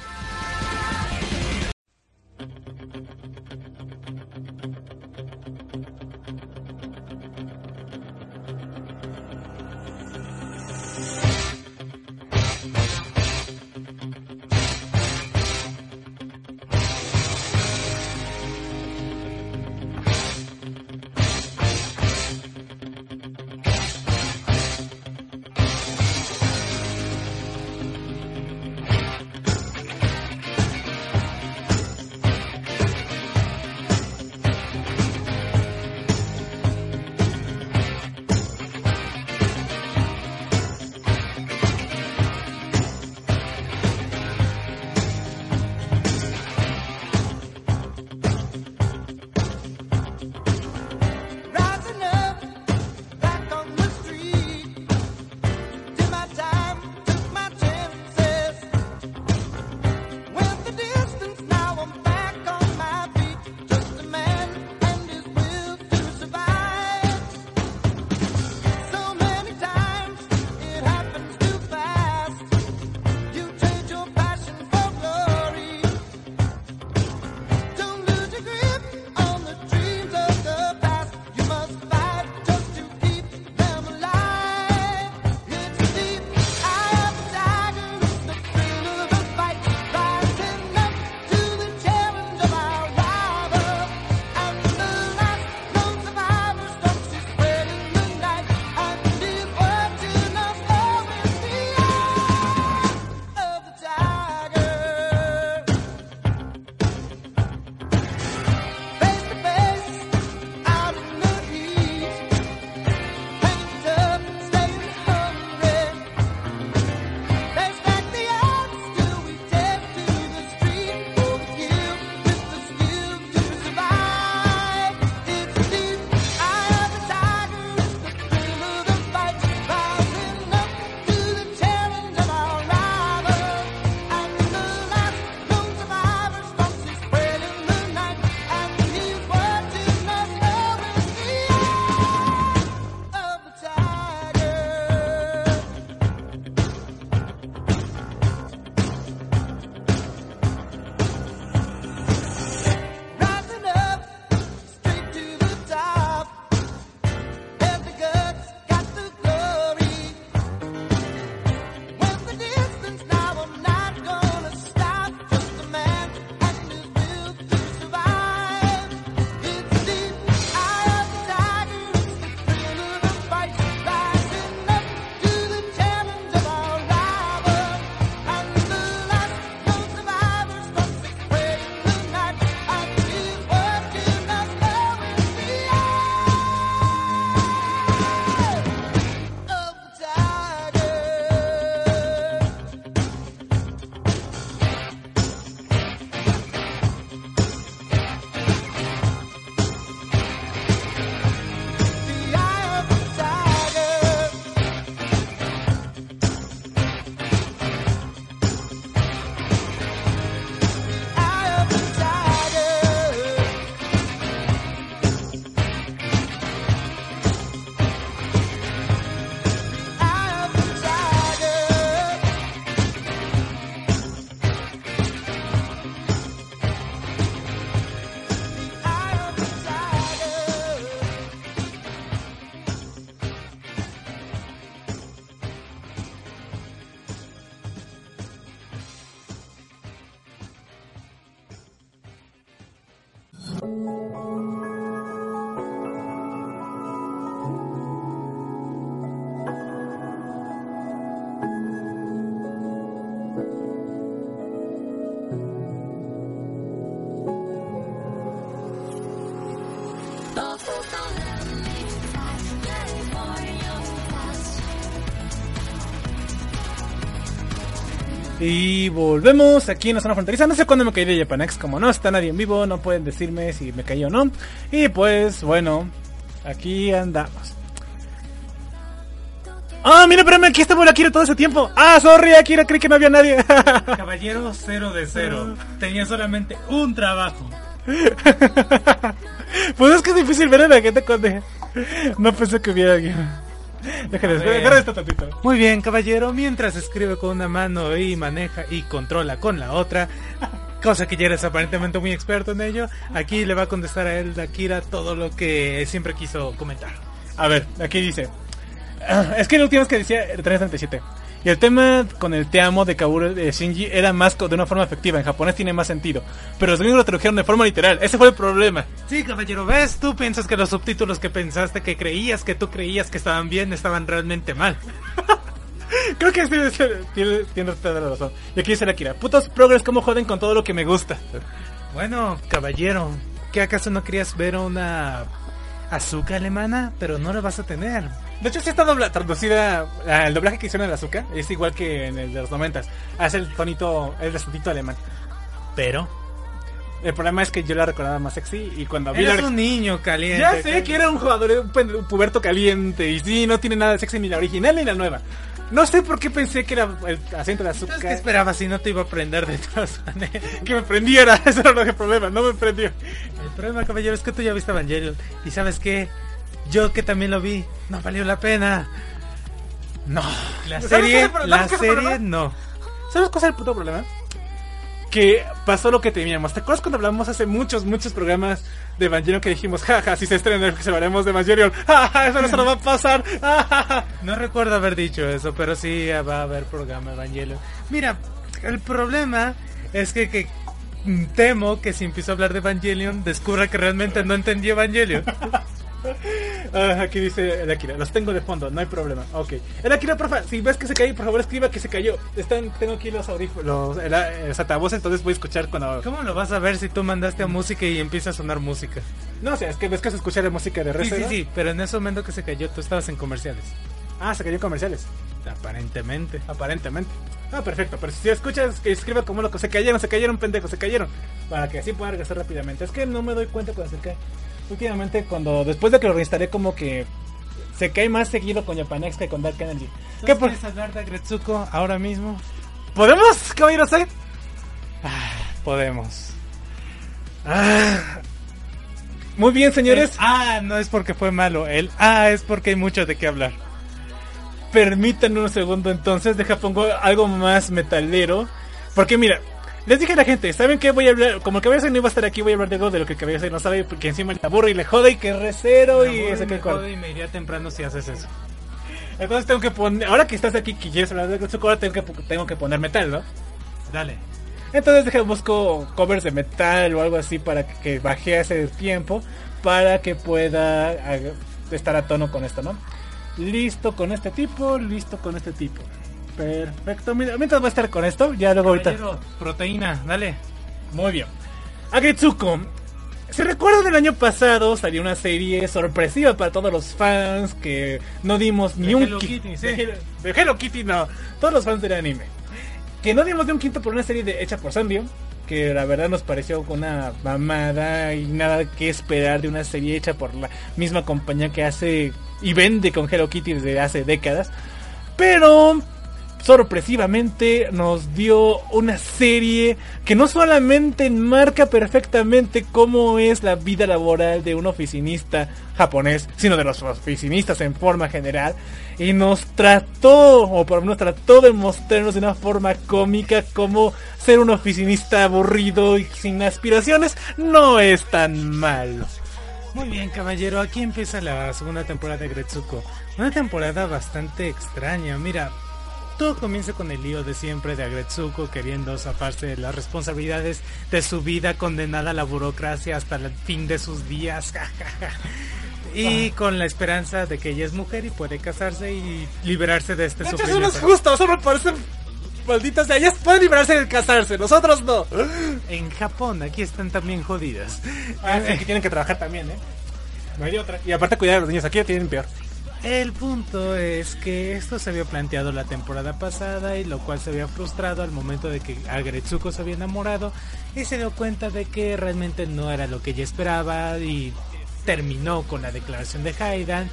Y volvemos aquí en la zona fronteriza. No sé cuándo me caí de Japanex. Como no está nadie en vivo, no pueden decirme si me caí o no. Y pues, bueno, aquí andamos. Ah, mira, espérame, aquí estaba la Akira todo ese tiempo. Ah, sorry, Akira, creí que no había nadie. <laughs> Caballero cero de cero. Tenía solamente un trabajo. <laughs> pues es que es difícil ver a la gente cuando <laughs> no pensé que hubiera alguien. Déjame esto tantito. Muy bien, caballero, mientras escribe con una mano y maneja y controla con la otra, cosa que ya eres aparentemente muy experto en ello, aquí le va a contestar a él, Akira, todo lo que siempre quiso comentar. A ver, aquí dice. <clears throat> Es que la última vez que decía el 337. Y el tema con el te amo de Kaburo de Shinji era más de una forma efectiva. En japonés tiene más sentido. Pero los gringos lo tradujeron de forma literal. Ese fue el problema. Sí, caballero, ¿ves? Tú piensas que los subtítulos que pensaste que creías que tú creías que estaban bien estaban realmente mal. <laughs> Creo que sí, sí, tiene, tiene toda la razón. Y aquí dice la Kira. Putos progres, cómo joden con todo lo que me gusta. Bueno, caballero, ¿qué acaso no querías ver una azúcar alemana? Pero no la vas a tener. De hecho, sí está dobla- traducida. ah, El doblaje que hicieron en el azúcar es igual que en el de los noventas. Hace el tonito, el acentito alemán. Pero El problema es que yo la recordaba más sexy y cuando vi eres la... un niño caliente. Ya sé que era un jugador, pen- un puberto caliente y sí, no tiene nada de sexy ni la original ni la nueva. No sé por qué pensé que era el acento de azúcar. ¿Qué esperabas si no te iba a aprender de todas <laughs> maneras? Que me prendiera, <laughs> eso era el problema, no me prendió. El problema, caballero, es que tú ya viste Evangelion. Y sabes qué? Yo que también lo vi, no valió la pena. No, la ¿Sabes serie, la serie no. ¿Sabes cuál es el puto problema? Que pasó lo que temíamos. ¿Te acuerdas cuando hablamos hace muchos, muchos programas de Evangelion que dijimos, jaja, si se estrena Netflix hablaremos de Evangelion? <laughs> Jaja, eso no se nos va a pasar. <laughs> jajaja"? No recuerdo haber dicho eso, pero sí va a haber programa Evangelion. Mira, el problema es que, que temo que si empiezo a hablar de Evangelion, descubra que realmente no entendí Evangelion. <laughs> Ah, aquí dice el Akira, los tengo de fondo, no hay problema. Ok. El Akira, porfa, si ves que se cayó, por favor escriba que se cayó. Están, tengo aquí los audífonos, los, el, el altavoces, entonces voy a escuchar cuando... ¿Cómo lo vas a ver si tú mandaste a música y empieza a sonar música? No, o sea, es que ves que se escucha la música de Sí, resto. sí, sí, pero en ese momento que se cayó tú estabas en comerciales. Ah, se cayó en comerciales. Aparentemente. Aparentemente. Ah, perfecto. Pero si escuchas que escriba como loco, se cayeron, se cayeron, pendejos, se cayeron. Para que así pueda regresar rápidamente. Es que no me doy cuenta cuando se cae. Últimamente, cuando después de que lo reinstalé, como que se cae más seguido con Japanex que con Dark Energy. ¿Qué por... ¿Quieres hablar de Agretsuko ahora mismo? ¿Podemos, caballeros? eh? Podemos. Ah. Muy bien, señores. El ah, no es porque fue malo. El ah es porque hay mucho de qué hablar. Permítanme un segundo entonces, deja pongo algo más metalero. Porque mira, les dije a la gente, ¿saben qué? Voy a hablar, como el cabeza no iba a estar aquí, voy a hablar de algo de lo que el cabeza no sabe, porque encima le aburre y le jode y que recero y Me ese que jode cual. y me iría temprano si haces eso. Entonces tengo que poner, ahora que estás aquí que quieres hablar de ahora tengo que, tengo que poner metal, ¿no? Dale. Entonces deja busco covers de metal o algo así para que, que baje ese tiempo, para que pueda estar a tono con esto, ¿no? Listo con este tipo, listo con este tipo. Perfecto, mientras voy a estar con esto, ya luego ahorita. Proteína, dale. Muy bien. Agretsuko. ¿Se recuerdan del año pasado salió una serie sorpresiva para todos los fans que no dimos ni De un Hello Kitty, sí. de, Hello, de Hello Kitty no, todos los fans del anime. Que no dimos de un quinto por una serie de hecha por Sanrio, que la verdad nos pareció una mamada y nada que esperar de una serie hecha por la misma compañía que hace y vende con Hello Kitty desde hace décadas. Pero sorpresivamente nos dio una serie que no solamente enmarca perfectamente cómo es la vida laboral de un oficinista japonés, sino de los oficinistas en forma general, y nos trató, o por lo menos trató de mostrarnos de una forma cómica cómo ser un oficinista aburrido y sin aspiraciones no es tan malo. Muy bien, caballero, aquí empieza la segunda temporada de Gretsuko. Una temporada bastante extraña. Mira, todo comienza con el lío de siempre de Agretsuko queriendo zafarse de las responsabilidades de su vida condenada a la burocracia hasta el fin de sus días. <laughs> y con la esperanza de que ella es mujer y puede casarse y liberarse de este De hecho, eso no es sufrimiento. justo, eso me parece malditas. Ellas pueden librarse de casarse, nosotros no. En Japón, aquí están también jodidas. Ah, sí, que tienen que trabajar también, ¿eh? No hay de otra. Y aparte cuidar a los niños, aquí lo tienen peor. El punto es que esto se había planteado la temporada pasada y lo cual se había frustrado al momento de que Agretsuko se había enamorado y se dio cuenta de que realmente no era lo que ella esperaba y terminó con la declaración de Haidan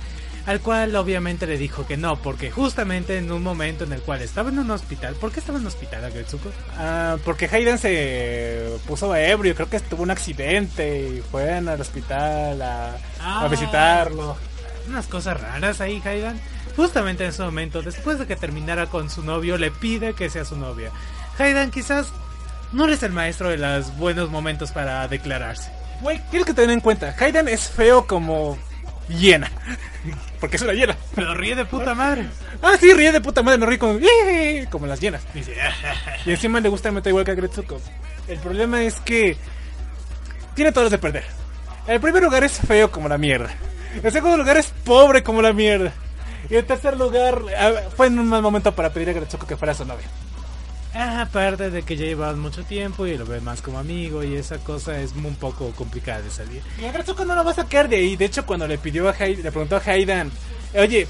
al cual obviamente le dijo que no, porque justamente en un momento en el cual estaba en un hospital, ¿por qué estaba en un hospital Agretsuko? Ah, porque Hayden se puso ebrio, creo que tuvo un accidente y fue al hospital a, a Ah. visitarlo. Unas cosas raras ahí, Haydan. Justamente en ese momento, después de que terminara con su novio, le pide que sea su novia. Haydan quizás no eres el maestro de los buenos momentos para declararse. Güey, tienes que tener en cuenta, Hayden es feo como hiena. <laughs> Porque es una hiena. Pero ríe de puta madre. Ah, sí, ríe de puta madre, no ríe como, como las hienas. Y encima le gusta meter igual que a Gretsuko. El problema es que tiene todos los de perder. El primer lugar es feo como la mierda. El segundo lugar es pobre como la mierda. Y el tercer lugar ah, fue en un mal momento para pedir a Gretsuko que fuera su novia. Ah, aparte de que ya llevaban mucho tiempo y lo ve más como amigo y esa cosa es un poco complicada de salir. Y a Gretsuko no lo va a sacar de ahí. De hecho, cuando le pidió a Hai- le preguntó a Haidan, oye,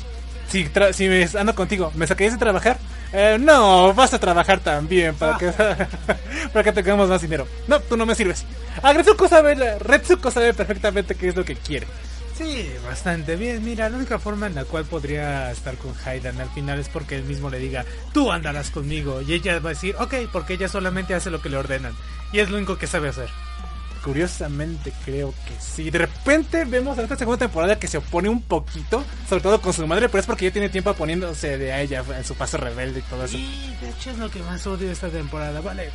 si, tra- si me ando contigo, ¿me sacarías de trabajar? "Eh, no, vas a trabajar también para que <laughs> para que tengamos más dinero. No, tú no me sirves. A Gretsuko sabe, Retsuko sabe perfectamente qué es lo que quiere. Sí, bastante bien. Mira, la única forma en la cual podría estar con Haidan al final es porque él mismo le diga, tú andarás conmigo. Y ella va a decir, ok, porque ella solamente hace lo que le ordenan. Y es lo único que sabe hacer. Curiosamente creo que sí. De repente vemos en esta segunda temporada que se opone un poquito, sobre todo con su madre, pero es porque ya tiene tiempo poniéndose de a ella en su paso rebelde y todo eso. Y de hecho es lo que más odio de esta temporada, vale.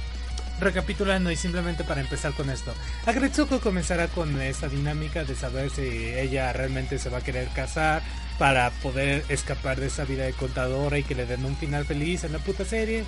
Recapitulando y simplemente para empezar con esto. Agretsuko comenzará con esta dinámica de saber si ella realmente se va a querer casar para poder escapar de esa vida de contadora y que le den un final feliz en la puta serie.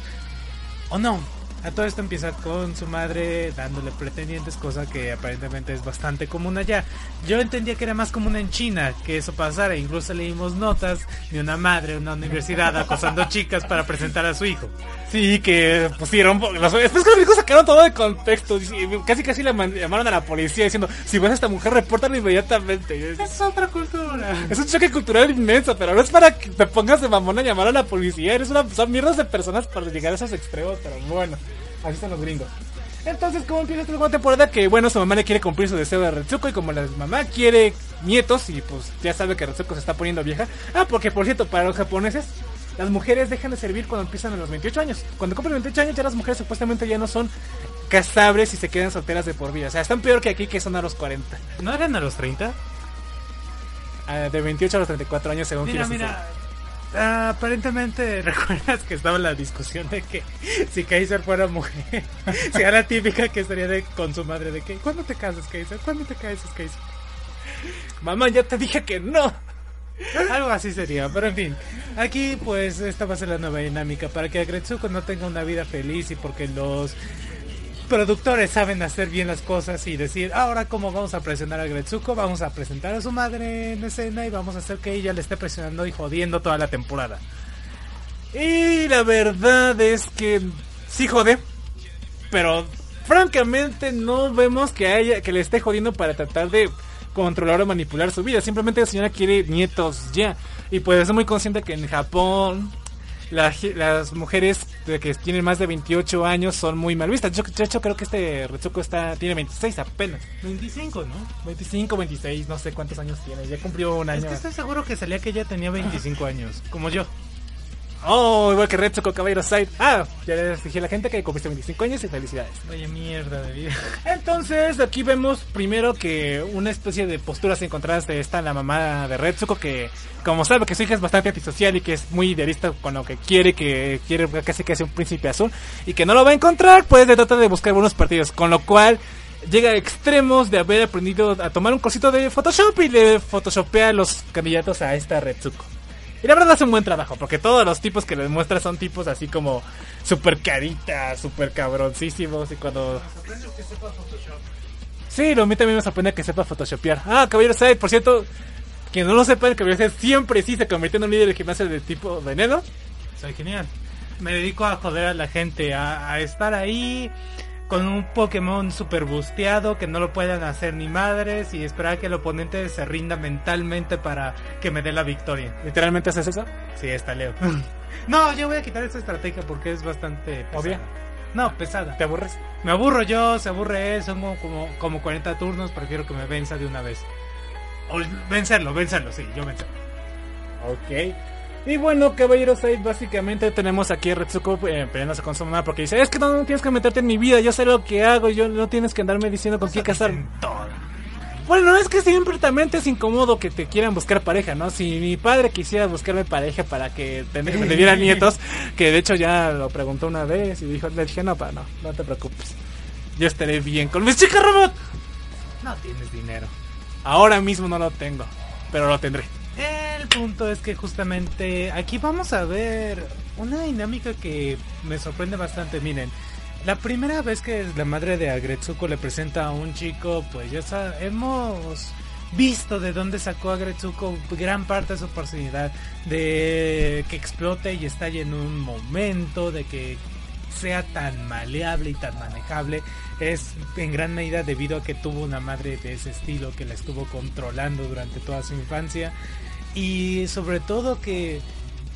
O no. A todo esto empieza con su madre dándole pretendientes, cosa que aparentemente es bastante común allá. Yo entendía que era más común en China que eso pasara, incluso leímos notas de una madre en una universidad acosando chicas para presentar a su hijo. Sí, que pusieron. Los, después que los hijos sacaron todo de contexto. Casi casi le llamaron a la policía diciendo: Si ves a esta mujer, repórtala inmediatamente. Es, Es otra cultura. es un choque cultural inmenso, pero no es para que te pongas de mamón a llamar a la policía. Eres una, son mierdas de personas para llegar a esos extremos, pero bueno, así están los gringos. Entonces, ¿cómo empieza esta segunda temporada? Que bueno, su mamá le quiere cumplir su deseo de Retsuko y como la mamá quiere nietos y pues ya sabe que Retsuko se está poniendo vieja. Ah, porque por cierto, para los japoneses, las mujeres dejan de servir cuando empiezan a los 28 años. Cuando cumplen 28 años ya las mujeres supuestamente ya no son casables y se quedan solteras de por vida. O sea, están peor que aquí que son a los 40. ¿No eran a los 30? Ah, de 28 a los 34 años según Mira, mira. Ah, aparentemente <laughs> recuerdas que estaba la discusión de que si Kaiser fuera mujer, <laughs> si era típica que estaría de, con su madre de que ¿cuándo te casas Kaiser? ¿Cuándo te casas Kaiser? Mamá, ya te dije que no. Algo así sería, pero en fin. Aquí pues esta va a ser la nueva dinámica para que Agretsuko no tenga una vida feliz y porque los productores saben hacer bien las cosas y decir, ahora cómo vamos a presionar a Gretsuko, vamos a presentar a su madre en escena y vamos a hacer que ella le esté presionando y jodiendo toda la temporada. Y la verdad es que sí jode, pero francamente no vemos que haya que le esté jodiendo para tratar de controlar o manipular su vida. Simplemente la señora quiere nietos ya. Y pues es muy consciente que en Japón la las mujeres de que tienen más de 28 años son muy mal vistas. Yo, de hecho creo que este Retsuko está tiene 26 apenas. 25, ¿no? 25, 26, no sé cuántos años tiene. Ya cumplió un Es año. que estoy seguro que salía que ella tenía 25 años, como yo. Oh, igual que Retsuko Caballero Side. Ah, ya les dije a la gente que cumpliste 25 años y felicidades. Vaya mierda de vida. Entonces, aquí vemos primero que una especie de posturas encontradas de esta la mamá de Retsuko que, como sabe que su hija es bastante antisocial y que es muy idealista con lo que quiere, que quiere casi que sea un príncipe azul y que no lo va a encontrar, pues le trata de buscar buenos partidos, con lo cual llega a extremos de haber aprendido a tomar un cosito de Photoshop y le photoshopea a los candidatos a esta Retsuko. Y la verdad hace un buen trabajo, porque todos los tipos que le muestra son tipos así como super caritas, super cabroncísimos y cuando... Sí, lo a mí también me sorprende que sepa photoshopear. Ah, Caballero Side, por cierto, quien no lo sepa, el Caballero Side siempre sí se convirtió en un líder de gimnasio de tipo veneno. Soy genial. Me dedico a joder a la gente, a estar ahí con un Pokémon super busteado que no lo puedan hacer ni madres y esperar que el oponente se rinda mentalmente para que me dé la victoria. ¿Literalmente haces eso? Sí, está Leo. <laughs> no, yo voy a quitar esta estrategia porque es bastante pesada. Obvia. No, pesada. ¿Te aburres? Me aburro yo, se aburre él, son como, como, como 40 turnos, prefiero que me venza de una vez. O vencerlo, vencerlo, sí, yo vencerlo. Ok. Y bueno, caballeros, ahí básicamente tenemos aquí a Retsuko eh, peleándose con su mamá porque dice, es que no, no tienes que meterte en mi vida, yo sé lo que hago, yo no tienes que andarme diciendo con quién casar. Bueno, es que siempre también te es incómodo que te quieran buscar pareja, ¿no? Si mi padre quisiera buscarme pareja para que te- me diera <laughs> nietos, que de hecho ya lo preguntó una vez y dijo, le dije, no, pa, no, no te preocupes. Yo estaré bien con mis chicas robot. No tienes dinero. Ahora mismo no lo tengo, pero lo tendré. El punto es que justamente aquí vamos a ver una dinámica que me sorprende bastante. Miren, la primera vez que la madre de Agretsuko le presenta a un chico, pues ya sa- hemos visto de dónde sacó Agretsuko gran parte de su personalidad, de que explote y estalle en un momento, de que sea tan maleable y tan manejable es en gran medida debido a que tuvo una madre de ese estilo que la estuvo controlando durante toda su infancia y sobre todo que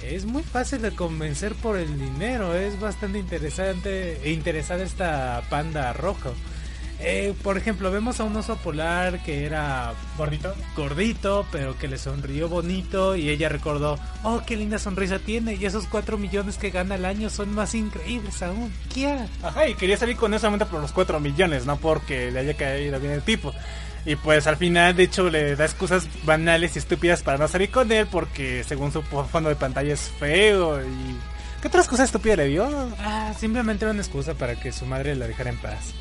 es muy fácil de convencer por el dinero es bastante interesante e interesada esta panda rojo Eh, por ejemplo vemos a un oso polar que era ¿Gordito? gordito, pero que le sonrió bonito y ella recordó, oh, qué linda sonrisa tiene y esos 4 millones que gana al año son más increíbles aún. ¿Qué? Ajá, y quería salir con eso solamente por los 4 millones, no porque le haya caído bien el tipo. Y pues al final, de hecho, le da excusas banales y estúpidas para no salir con él porque según su fondo de pantalla es feo y... ¿Qué otras cosas estúpidas le dio? Ah, simplemente era una excusa para que su madre la dejara en paz.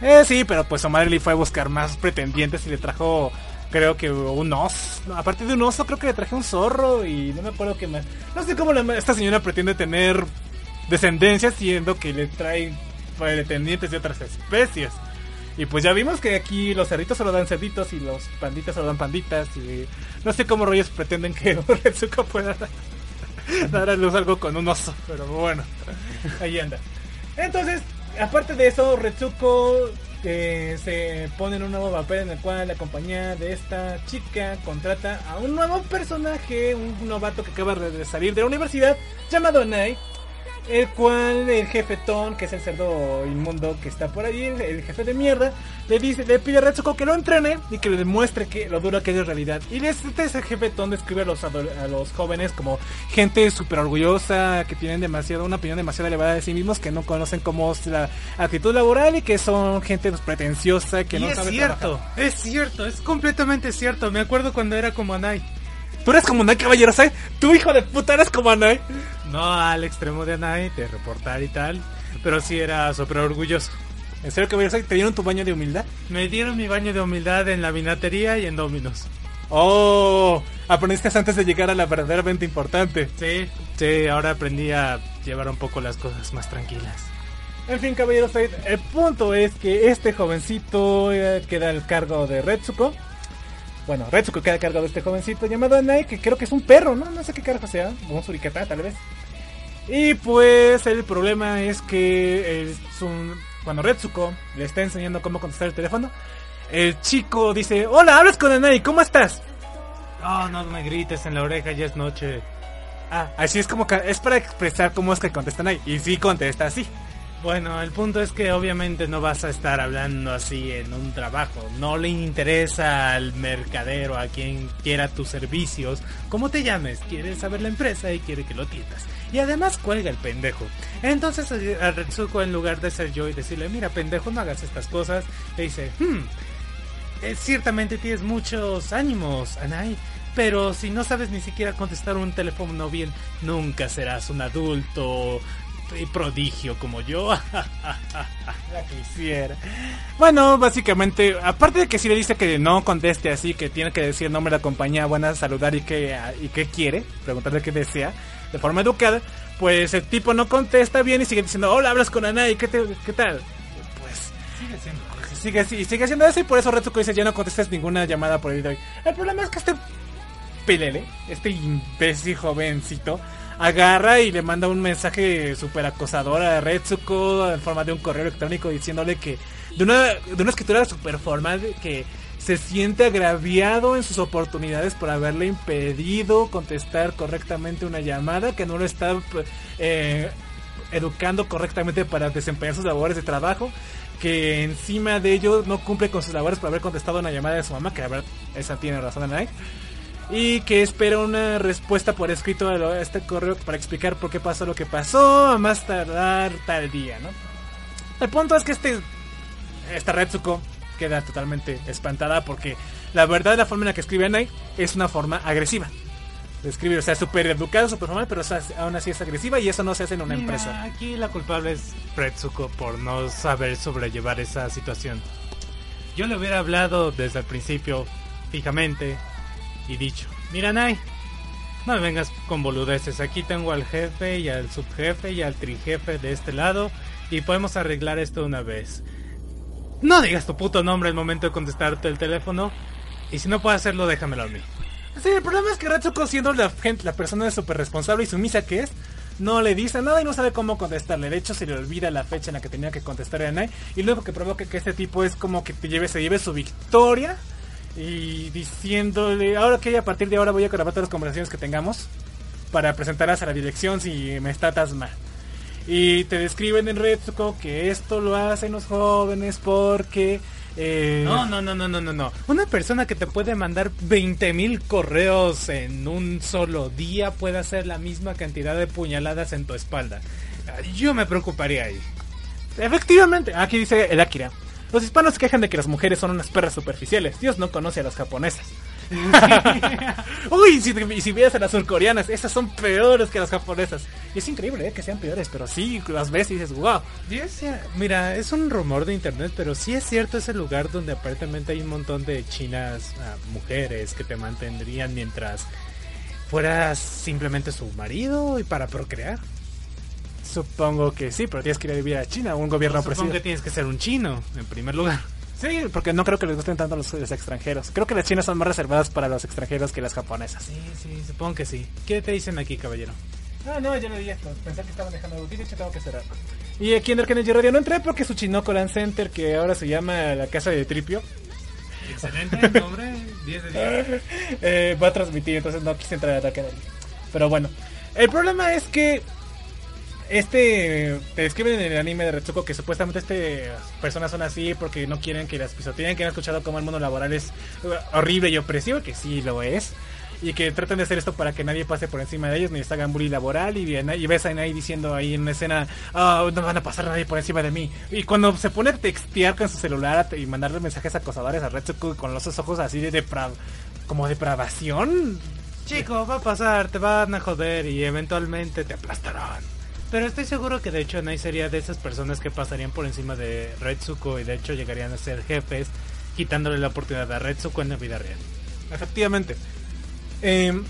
Eh, sí, pero pues su madre le fue a buscar más pretendientes y le trajo, creo que un oso. Aparte de un oso, creo que le traje un zorro y no me acuerdo qué más. No sé cómo la- esta señora pretende tener descendencia siendo que le trae pretendientes de otras especies. Y pues ya vimos que aquí los cerditos solo dan cerditos y los panditas solo dan panditas. Y no sé cómo rollos pretenden que <laughs> Retsuko pueda dar a luz algo con un oso. Pero bueno, ahí anda. Entonces, aparte de eso, Retsuko eh, se pone en un nuevo papel en el cual la compañía de esta chica contrata a un nuevo personaje, un novato que acaba de salir de la universidad, llamado Nai. El cual el jefe Ton, que es el cerdo inmundo que está por ahí, el, el jefe de mierda, le dice, le pide a Retsuko que lo entrene y que le demuestre que lo duro que es en realidad. Y este ese jefe Ton describe a los, a los jóvenes como gente súper orgullosa, que tienen demasiado, una opinión demasiado elevada de sí mismos, que no conocen cómo es la actitud laboral y que son gente pues, pretenciosa, que y no es sabe cierto, trabajar. es cierto, es completamente cierto. Me acuerdo cuando era como Anai. Tú eres como Nai Caballero, ¿sabes? Tu hijo de puta eres como Nai. No al extremo de Anai, de reportar y tal, pero sí era súper orgulloso. ¿En serio Caballero? ¿Te dieron tu baño de humildad? Me dieron mi baño de humildad en la vinatería y en Dominos. Oh, aprendiste antes de llegar a la verdaderamente importante. Sí, sí, ahora aprendí a llevar un poco las cosas más tranquilas. En fin, caballeros, el punto es que este jovencito eh, queda al cargo de Retsuko. Bueno, Retsuko queda a cargo de este jovencito llamado Anai, que creo que es un perro, ¿no? No sé qué carajo sea, un suricata tal vez. Y pues el problema es que es un- cuando Retsuko le está enseñando cómo contestar el teléfono, el chico dice, hola, hablas con Anai, ¿cómo estás? Oh, no me grites en la oreja, ya es noche. Ah, así es como, ca- es para expresar cómo es que contestan ahí. Y sí contesta así. Bueno, el punto es que obviamente no vas a estar hablando así en un trabajo. No le interesa al mercadero, a quien quiera tus servicios. ¿Cómo te llames? Quiere saber la empresa y quiere que lo atiendas. Y además cuelga el pendejo. Entonces eh, a Retsuko en lugar de ser yo y decirle, mira pendejo, no hagas estas cosas, le dice, hmm, eh, ciertamente tienes muchos ánimos, Anai. Pero si no sabes ni siquiera contestar un teléfono bien, nunca serás un adulto prodigio como yo. <laughs> La quisiera. Bueno, básicamente, aparte de que si le dice que no conteste así, que tiene que decir el nombre de la compañía, buena, saludar y qué, y qué quiere, preguntarle qué desea, de forma educada, pues el tipo no contesta bien y sigue diciendo, hola, hablas con Anai, ¿qué, te, qué tal? Pues Sigue siendo sigue, así- sigue haciendo eso y por eso Retsuko dice, ya no contestes ninguna llamada por el día de hoy. El problema es que este pelele, este imbécil jovencito, agarra y le manda un mensaje súper acosador a Retsuko en forma de un correo electrónico diciéndole que de una, de una escritura súper formal que se siente agraviado en sus oportunidades por haberle impedido contestar correctamente una llamada, que no lo está eh, educando correctamente para desempeñar sus labores de trabajo, que encima de ello no cumple con sus labores por haber contestado una llamada de su mamá, que a ver, esa tiene razón Nike y que espera una respuesta por escrito a este correo para explicar por qué pasó lo que pasó a más tardar tal día, ¿no? El punto es que este esta Retsuko queda totalmente espantada porque la verdad la forma en la que escribe Anai es una forma agresiva. De escribir, o sea, súper educada, súper formal, pero aún así es agresiva y eso no se hace en una empresa. Aquí la culpable es Retsuko por no saber sobrellevar esa situación. Yo le hubiera hablado desde el principio fijamente y dicho, mira Nai, no me vengas con boludeces, aquí tengo al jefe y al subjefe y al trijefe de este lado y podemos arreglar esto una vez. No digas tu puto nombre al momento de contestarte el teléfono y si no puedo hacerlo déjamelo a mí. Sí, el problema es que Ratsuko siendo la, gente, la persona súper responsable y sumisa que es, no le dice nada y no sabe cómo contestarle. De hecho, se le olvida la fecha en la que tenía que contestar a Nai. Y luego que provoca que este tipo es como que te lleve, se lleve su victoria y diciéndole, ahora que a partir de ahora voy a grabar todas las conversaciones que tengamos para presentarlas a la dirección si me está mal. Y te describen en Retsuko que esto lo hacen los jóvenes porque... Eh... No, no, no, no, no, no, no. Una persona que te puede mandar 20.000 correos en un solo día puede hacer la misma cantidad de puñaladas en tu espalda. Yo me preocuparía ahí. Efectivamente, aquí dice el Akira. Los hispanos se quejan de que las mujeres son unas perras superficiales. Dios no conoce a las japonesas. <laughs> Uy, si, si ves a las surcoreanas, esas son peores que las japonesas. Y es increíble ¿eh? que sean peores, pero sí, las ves y dices, wow. Mira, es un rumor de internet, pero sí es cierto ese lugar donde aparentemente hay un montón de chinas ah, mujeres que te mantendrían mientras fueras simplemente su marido y para procrear. Supongo que sí, pero tienes que ir a vivir a China, un gobierno opresivo. Supongo que tienes que ser un chino, en primer lugar. Sí, porque no creo que les gusten tanto los, extranjeros. Creo que las chinas son más reservadas para los extranjeros que las japonesas. Sí, sí, supongo que sí. ¿Qué te dicen aquí, caballero? Ah, no, ya lo di esto. Pensé que estaban dejando algo. De hecho, tengo que cerrar. Y aquí en el Kennedy Radio no entré porque su Chinoco Land Center, que ahora se llama la Casa de Tripio. Excelente <laughs> nombre, 10 de 10. eh, va a transmitir, entonces no quise entrar a Kennedy. Pero bueno, el problema es que este te describen en el anime de Retsuko que supuestamente este personas son así porque no quieren que las pisoteen, que han escuchado cómo el mundo laboral es horrible y opresivo, que sí lo es. Y que tratan de hacer esto para que nadie pase por encima de ellos, ni les hagan bullying laboral. Y, y ves a ahí diciendo ahí en una escena, oh, no van a pasar nadie por encima de mí. Y cuando se pone a textear con su celular y mandarle mensajes acosadores a Retsuko con los ojos así de como depravación. Chico, va a pasar, te van a joder y eventualmente te aplastarán. Pero estoy seguro que de hecho Nai sería de esas personas que pasarían por encima de Retsuko y de hecho llegarían a ser jefes, quitándole la oportunidad a Retsuko en la vida real. Efectivamente. Em,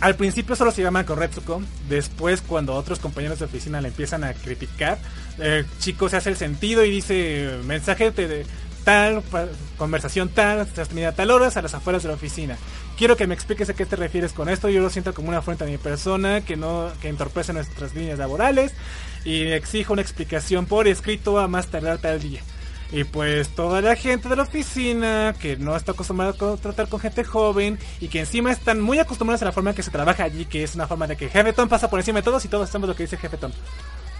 al principio solo se llama con Retsuko, después cuando otros compañeros de oficina le empiezan a criticar, el chico se hace el sentido y dice mensaje de tal, conversación tal, termina a tal horas a las afueras de la oficina quiero que me expliques a qué te refieres con esto. Yo lo siento como una afrenta a mi persona que no que entorpece nuestras líneas laborales y exijo una explicación por escrito a más tardar tal día. Y pues toda la gente de la oficina que no está acostumbrada a tratar con gente joven y que encima están muy acostumbrados a la forma en que se trabaja allí, que es una forma de que Jefe Tom pasa por encima de todos y todos hacemos lo que dice Jefe Tom.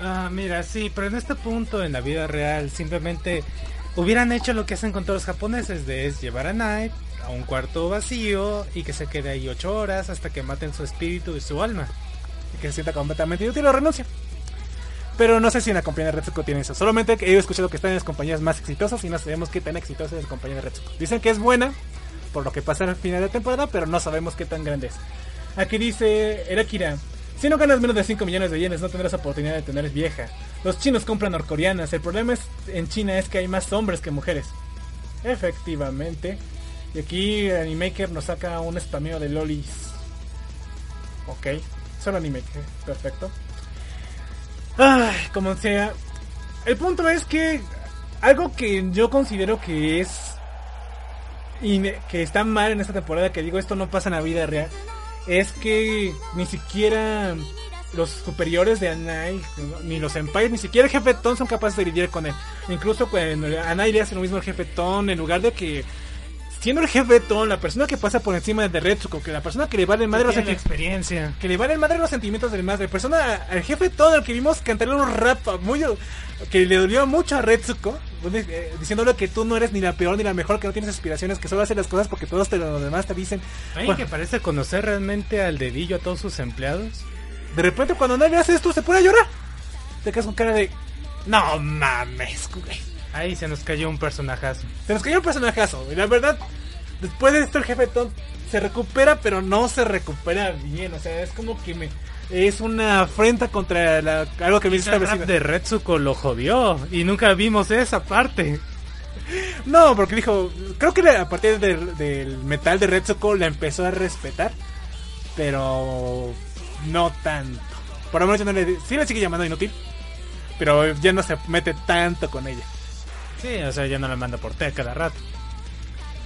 Ah, mira, sí, pero en este punto en la vida real simplemente hubieran hecho lo que hacen con todos los japoneses de es llevar a Night a un cuarto vacío y que se quede ahí ocho horas hasta que maten su espíritu y su alma. Y que se sienta completamente inútil o renuncia. Pero no sé si en la compañía de Retsuko tiene eso. Solamente he escuchado que están en las compañías más exitosas y no sabemos qué tan exitosa es la compañía de Retsuko. Dicen que es buena por lo que pasa al final de temporada, pero no sabemos qué tan grande es. Aquí dice Erakira. Si no ganas menos de 5 millones de yenes, no tendrás oportunidad de tener vieja. Los chinos compran norcoreanas. El problema es, en China es que hay más hombres que mujeres. Efectivamente. Y aquí Animaker nos saca un spameo de lolis. Ok, solo Animaker, perfecto. Ay, como sea. El punto es que algo que yo considero que es que está mal en esta temporada, que digo esto no pasa en la vida real, es que ni siquiera los superiores de Anai, ni los Empires, ni siquiera el jefe Ton son capaces de lidiar con él. Incluso cuando Anai le hace lo mismo al jefe Ton, en lugar de que siendo el jefe Ton, la persona que pasa por encima de Retsuko, que la persona que le vale madre los la sentimientos, experiencia. que le vale madre los sentimientos del madre, persona, al jefe Ton, al que vimos cantarle un rap muy, que le dolió mucho a Retsuko, donde, eh, diciéndole que tú no eres ni la peor ni la mejor, que no tienes aspiraciones, que solo haces las cosas porque todos te, los demás te dicen. Bueno, que parece conocer realmente al dedillo a todos sus empleados. de repente cuando nadie hace esto se pone a llorar. Te quedas con cara de, no mames, güey. Ahí se nos cayó un personajazo. Se nos cayó un personajazo. Y la verdad, después de esto el jefe Ton se recupera, pero no se recupera bien. O sea, es como que me... Es una afrenta contra la- algo que me dice El esta rap vecina. de Retsuko lo jodió y nunca vimos esa parte. <laughs> No, porque dijo... Creo que a partir del, del metal de Retsuko la empezó a respetar. Pero... No tanto. Por lo menos no le... Sí le sigue llamando inútil. Pero ya no se mete tanto con ella. Sí, o sea, ya no la manda por té cada rato.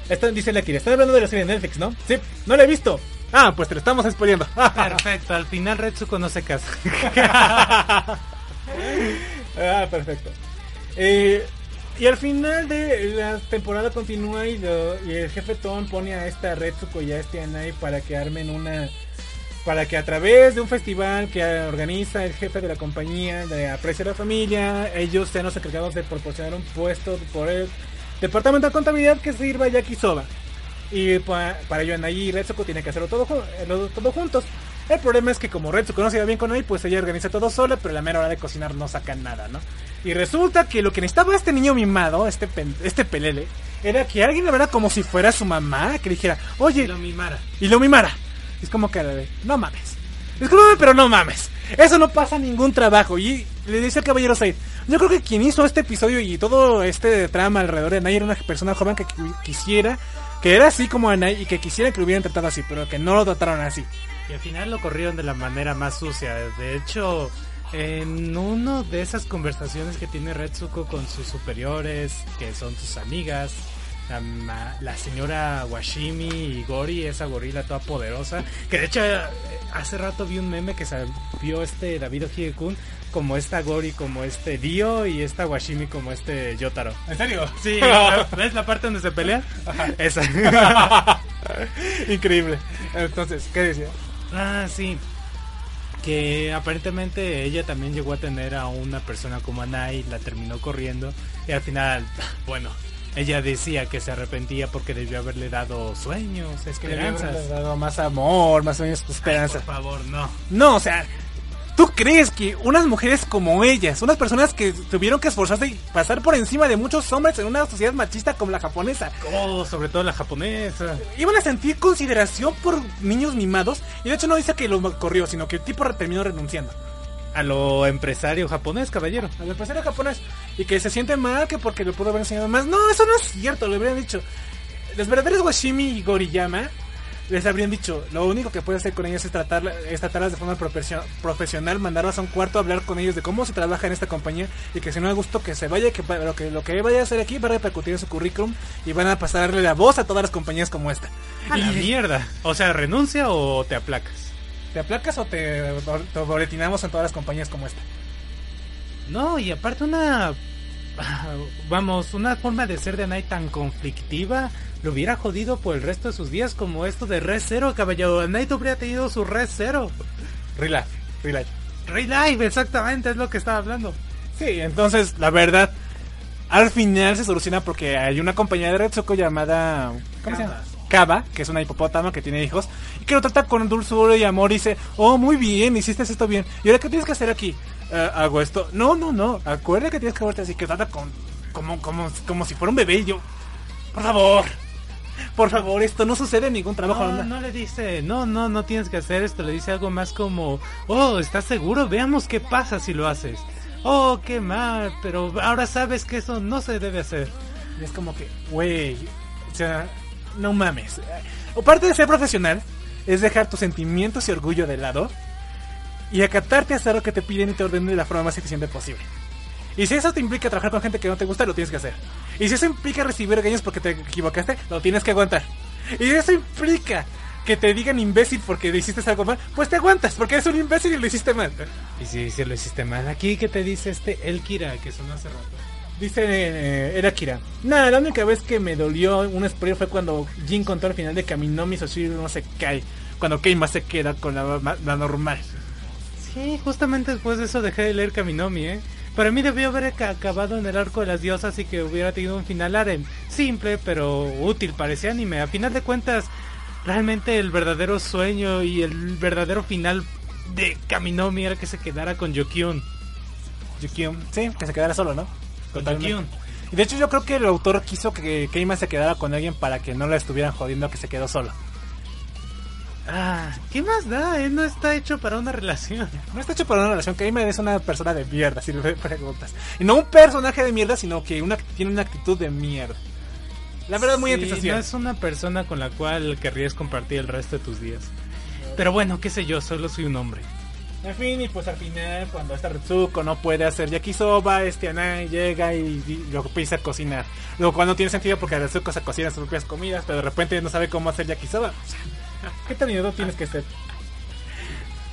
Esta, dice la Kira, están hablando de la serie de Netflix, ¿no? Sí, no la he visto. Ah, pues te lo estamos spoileando. <laughs> Perfecto, al final Retsuko no se casa. <laughs> ah, perfecto. Eh, y al final de la temporada continúa y, lo- y el jefe Tom pone a esta Retsuko y a este Anai para que armen una... Para que a través de un festival que organiza el jefe de la compañía de Aprecia a la Familia, ellos sean los encargados de proporcionar un puesto por el departamento de contabilidad que sirva a Yakisoba. Y pa- para ello Anai y Retsuko tienen que hacerlo todo, eh, todo juntos. El problema es que como Retsuko no se lleva bien con él, pues ella organiza todo sola, pero a la mera hora de cocinar no sacan nada, ¿no? Y resulta que lo que necesitaba este niño mimado, este, este pelele, era que alguien le viera como si fuera su mamá, que le dijera, oye, lo mimara. y lo mimara. Es como que de, no mames. Discúlpame, pero no mames. Eso no pasa ningún trabajo. Y le dice el caballero Said, yo creo que quien hizo este episodio y todo este trama alrededor de Anai era una persona joven que qui- quisiera, que era así como Anai y que quisiera que lo hubieran tratado así, pero que no lo trataron así. Y al final lo corrieron de la manera más sucia. De hecho, en una de esas conversaciones que tiene Retsuko con sus superiores, que son sus amigas, la, ma- la señora Washimi y Gori, esa gorila toda poderosa, que de hecho eh, hace rato vi un meme que vio este David Ojie-kun como esta Gori, como este Dio y esta Washimi como este Yotaro. ¿En serio? Sí, <laughs> ¿ves la parte donde se pelean? Esa. <laughs> Increíble. Entonces, ¿qué decía? Ah, sí. Que aparentemente ella también llegó a tener a una persona como Anai, la terminó corriendo y al final, <laughs> bueno, ella decía que se arrepentía porque debió haberle dado sueños, Que le habían esperanzas. dado más amor, más sueños, Por esperanza. favor, no. No, o sea, ¿tú crees que unas mujeres como ellas, unas personas que tuvieron que esforzarse y pasar por encima de muchos hombres en una sociedad machista como la japonesa, Oh, sobre todo la japonesa. iban a sentir consideración por niños mimados? Y de hecho no dice que lo corrió, sino que el tipo terminó renunciando. A lo empresario japonés, caballero. Al empresario japonés. Y que se siente mal que porque le pudo haber enseñado más. No, eso no es cierto, le habrían dicho. Los verdaderos Washimi y Goriyama les habrían dicho, lo único que puede hacer con ellas es, tratarla, es tratarlas de forma profesio- profesional, mandarlas a un cuarto a hablar con ellos de cómo se trabaja en esta compañía y que si no le gusto que se vaya, que lo que lo que vaya a hacer aquí va a repercutir en su currículum y van a pasarle la voz a todas las compañías como esta. A la mierda. O sea, ¿renuncia o te aplacas? ¿Te aplacas o te, te boletinamos en todas las compañías como esta? No, y aparte una... <laughs> Vamos, una forma de ser de Anai tan conflictiva lo hubiera jodido por el resto de sus días como esto de Red Zero, caballero. Anai hubiera tenido su Red Zero. Relax, relax. Rey Live, exactamente, es lo que estaba hablando. Sí, entonces, la verdad, al final se soluciona porque hay una compañía de Retsuko llamada... ¿Cómo se llama? Kaba, que es una hipopótama que tiene hijos, y que lo trata con dulzura y amor y dice, oh, muy bien, hiciste esto bien. ¿Y ahora qué tienes que hacer aquí? "Eh, hago esto. No, no, no, acuérdate que tienes que verte así, que trata con... Como, como, como si fuera un bebé y yo... Por favor, por favor, esto no sucede en ningún trabajo. No, anda". no le dice, no, no, no tienes que hacer esto. Le dice algo más como, oh, ¿estás seguro? Veamos qué pasa si lo haces. Oh, qué mal, pero ahora sabes que eso no se debe hacer. Y es como que, güey, o sea, no mames. O parte de ser profesional es dejar tus sentimientos y orgullo de lado y acatarte a hacer lo que te piden y te ordenen de la forma más eficiente posible. Y si eso te implica trabajar con gente que no te gusta, lo tienes que hacer. Y si eso implica recibir regaños porque te equivocaste, lo tienes que aguantar. Y si eso implica que te digan imbécil porque le hiciste algo mal, pues te aguantas porque eres un imbécil y lo hiciste mal. Y si, si lo hiciste mal, aquí que te dice este El Kira, que sonó hace rato. Dice eh, era Kira. Nada, la única vez que me dolió un spoiler fue cuando Jin contó al final de Kaminomi Soshiro no se cae. Cuando Keima se queda con la, ma- la normal. Sí, justamente después de eso dejé de leer Kaminomi, ¿eh? Para mí debió haber ca- acabado en el arco de las diosas y que hubiera tenido un final aren. Simple, pero útil, parecía anime. A final de cuentas, realmente el verdadero sueño y el verdadero final de Kaminomi era que se quedara con Yokyun. Yukion. Sí, que se quedara solo, ¿no? Totalmente. Y de hecho yo creo que el autor quiso que Keima se quedara con alguien para que no la estuvieran jodiendo que se quedó solo. Ah, ¿qué más da? Él no está hecho para una relación. No está hecho para una relación. Keima es una persona de mierda, si me preguntas. Y no un personaje de mierda, sino que una, tiene una actitud de mierda. La verdad, muy Sí. No es una persona con la cual querrías compartir el resto de tus días. Pero bueno, qué sé yo, solo soy un hombre. En fin, y pues al final, cuando esta Retsuko no puede hacer yakisoba, este Anai llega y, lo empieza a cocinar. Lo cual no tiene sentido porque Retsuko se cocina sus propias comidas, pero de repente no sabe cómo hacer yakisoba. ¿Qué tan miedo tienes que ser?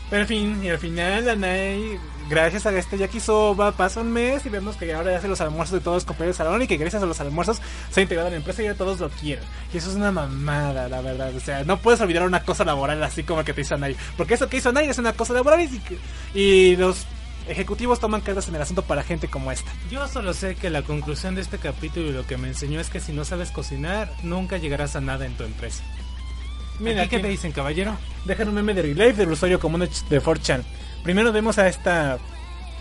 Pero en fin, y al final Anai, gracias a este yakisoba, pasa un mes y vemos que ahora hace los almuerzos de todos los compañeros de salón y que gracias a los almuerzos se ha integrado a la empresa y ya todos lo quieren. Y eso es una mamada, la verdad. O sea, no puedes olvidar una cosa laboral así como que te hizo Anai. Porque eso que hizo Anai es una cosa laboral y, y los ejecutivos toman cartas en el asunto para gente como esta. Yo solo sé que la conclusión de este capítulo y lo que me enseñó es que si no sabes cocinar, nunca llegarás a nada en tu empresa. Mira, ¿qué te dicen, caballero? Dejan un meme de Relive del usuario común de, de 4chan. Primero vemos a esta...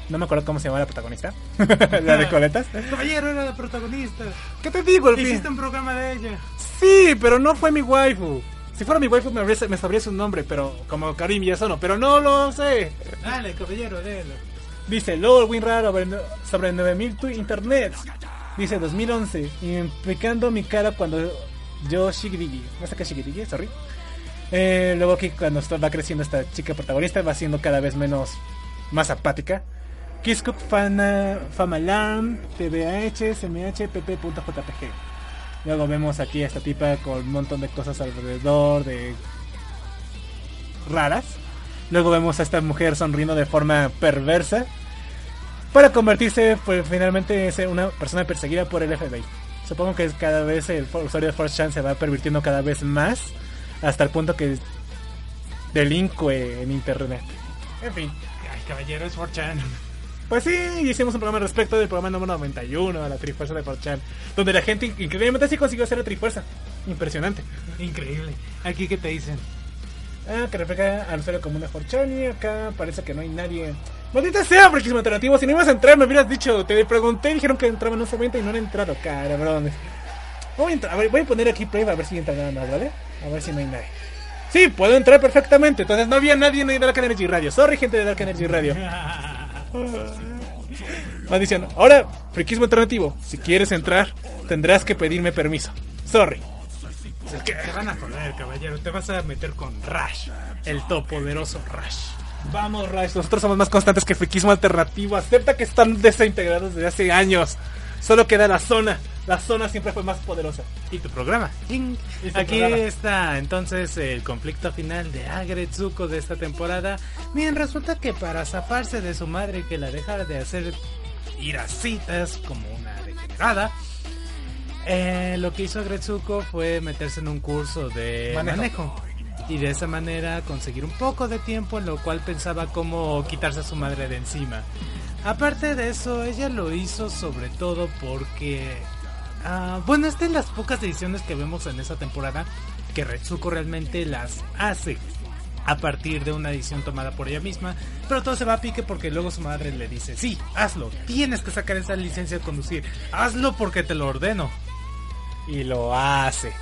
No me acuerdo cómo se llama la protagonista. <laughs> la de coletas. Caballero era la protagonista. ¿Qué te digo, el fin? Hiciste un programa de ella. Sí, pero no fue mi waifu. Si fuera mi waifu me, sabría su nombre, pero como Karim Yasono, pero no lo sé. Dale, caballero, délo. Dice LOL WinRAR sobre, no- sobre 9000 tu internet. Dice 2011, implicando mi cara cuando yo Shigidigi. No sé qué sorry. Eh, luego aquí cuando va creciendo esta chica protagonista va siendo cada vez menos más apática. Kiskup Fana, Famalam, TBH, SMH, PP.jpg. Luego vemos aquí a esta tipa con un montón de cosas alrededor de raras. Luego vemos a esta mujer sonriendo de forma perversa para convertirse pues, finalmente en una persona perseguida por el FBI. Supongo que cada vez el usuario de Force Chan se va pervirtiendo cada vez más hasta el punto que delinque en internet. En fin. Ay, caballero, es 4chan. Pues sí, hicimos un programa al respecto del programa número 91 de la Trifuerza de 4chan, donde la gente increíblemente sí consiguió hacer la Trifuerza. Impresionante. Increíble. Aquí, ¿qué te dicen? Ah, que refleja al usuario común de 4chan y acá parece que no hay nadie. Maldita sea, porque alternativo, si no ibas a entrar me hubieras dicho, te pregunté dijeron que entraban en un evento y no han entrado, cabrón. Voy a, entrar, a ver, voy a poner aquí prueba a ver si entra nada más, ¿vale? A ver si no hay nadie. Sí, puedo entrar perfectamente, entonces no había nadie en Dark Energy Radio. Sorry, gente de Dark Energy Radio. <laughs> Maldición. Ahora, friquismo alternativo. Si quieres entrar, tendrás que pedirme permiso. Sorry. Te van a joder, caballero. Te vas a meter con Rush, el todopoderoso Rush. Vamos, Rice, nosotros somos más constantes que friquismo alternativo. Acepta que están desintegrados desde hace años. Solo queda la zona. La zona siempre fue más poderosa. Y tu programa. Y Aquí programa. está entonces el conflicto final de Agretsuko de esta temporada. Bien, resulta que para zafarse de su madre que la dejara de hacer ir a citas como una degenerada, eh, lo que hizo Agretsuko fue meterse en un curso de Manejo. manejo. Y de esa manera conseguir un poco de tiempo en lo cual pensaba cómo quitarse a su madre de encima. Aparte de eso, ella lo hizo sobre todo porque... ah, bueno, es de las pocas ediciones que vemos en esa temporada que Retsuko realmente las hace a partir de una edición tomada por ella misma, pero todo se va a pique porque luego su madre le dice, sí, hazlo, tienes que sacar esa licencia de conducir, hazlo porque te lo ordeno. Y lo hace.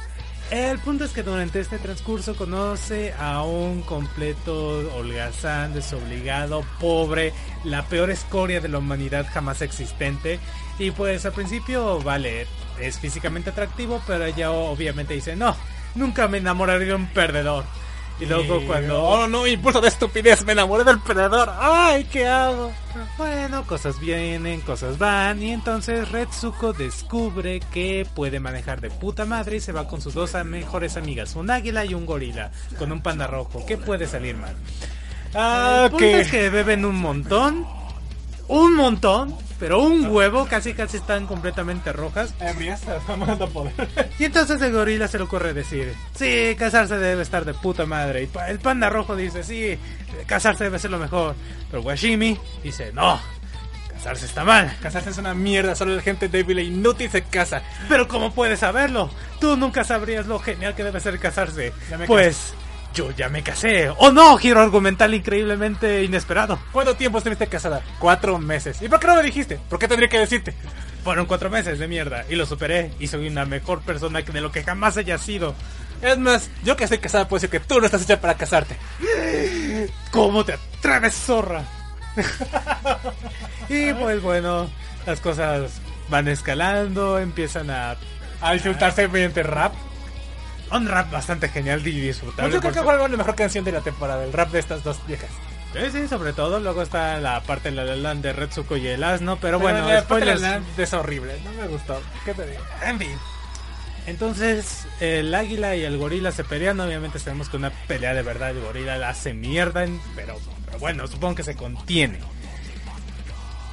El punto es que durante este transcurso conoce a un completo holgazán, desobligado, pobre, la peor escoria de la humanidad jamás existente. Y pues al principio, vale, es físicamente atractivo, pero ella obviamente dice, no, nunca me enamoraré de un perdedor. Y luego cuando, oh no, impulso de estupidez, me enamoré del perdedor. Ay, ¿qué hago? Bueno, cosas vienen, cosas van. Y entonces Retsuko descubre que puede manejar de puta madre y se va con sus dos mejores amigas, un águila y un gorila, con un panda rojo. ¿Qué puede salir mal? Ah, El punto que es que beben un montón. Un montón. Pero un huevo, casi casi están completamente rojas. <laughs> Poder. Y entonces el gorila se le ocurre decir, sí, casarse debe estar de puta madre. Y el panda rojo dice, sí, casarse debe ser lo mejor. Pero Washimi dice, no, casarse está mal. Casarse es una mierda, solo la gente débil e inútil se casa. Pero ¿cómo puedes saberlo? Tú nunca sabrías lo genial que debe ser casarse. Pues yo ya me casé. ¡Oh no! Giro argumental increíblemente inesperado. ¿Cuánto tiempo estuviste casada? Cuatro meses. ¿Y por qué no me dijiste? ¿Por qué tendría que decirte? Fueron cuatro meses de mierda y lo superé y soy una mejor persona de lo que jamás haya sido. Es más, yo que estoy casada puedo decir que tú no estás hecha para casarte. ¿Cómo te atreves, zorra? <laughs> y pues bueno, las cosas van escalando, empiezan a... A insultarse mediante rap. Un rap bastante genial y disfrutable. Yo creo que fue la mejor canción de la temporada, el rap de estas dos viejas. Sí, sí, sobre todo. Luego está la parte de la La Land de Retsuko y el asno. Pero, Pero bueno, la spoilers. la- es horrible, no me gustó. ¿Qué te digo? En fin. Entonces, el águila y el gorila se pelean. Obviamente, sabemos que una pelea de verdad. El gorila la hace mierda. pero bueno, supongo que se contiene.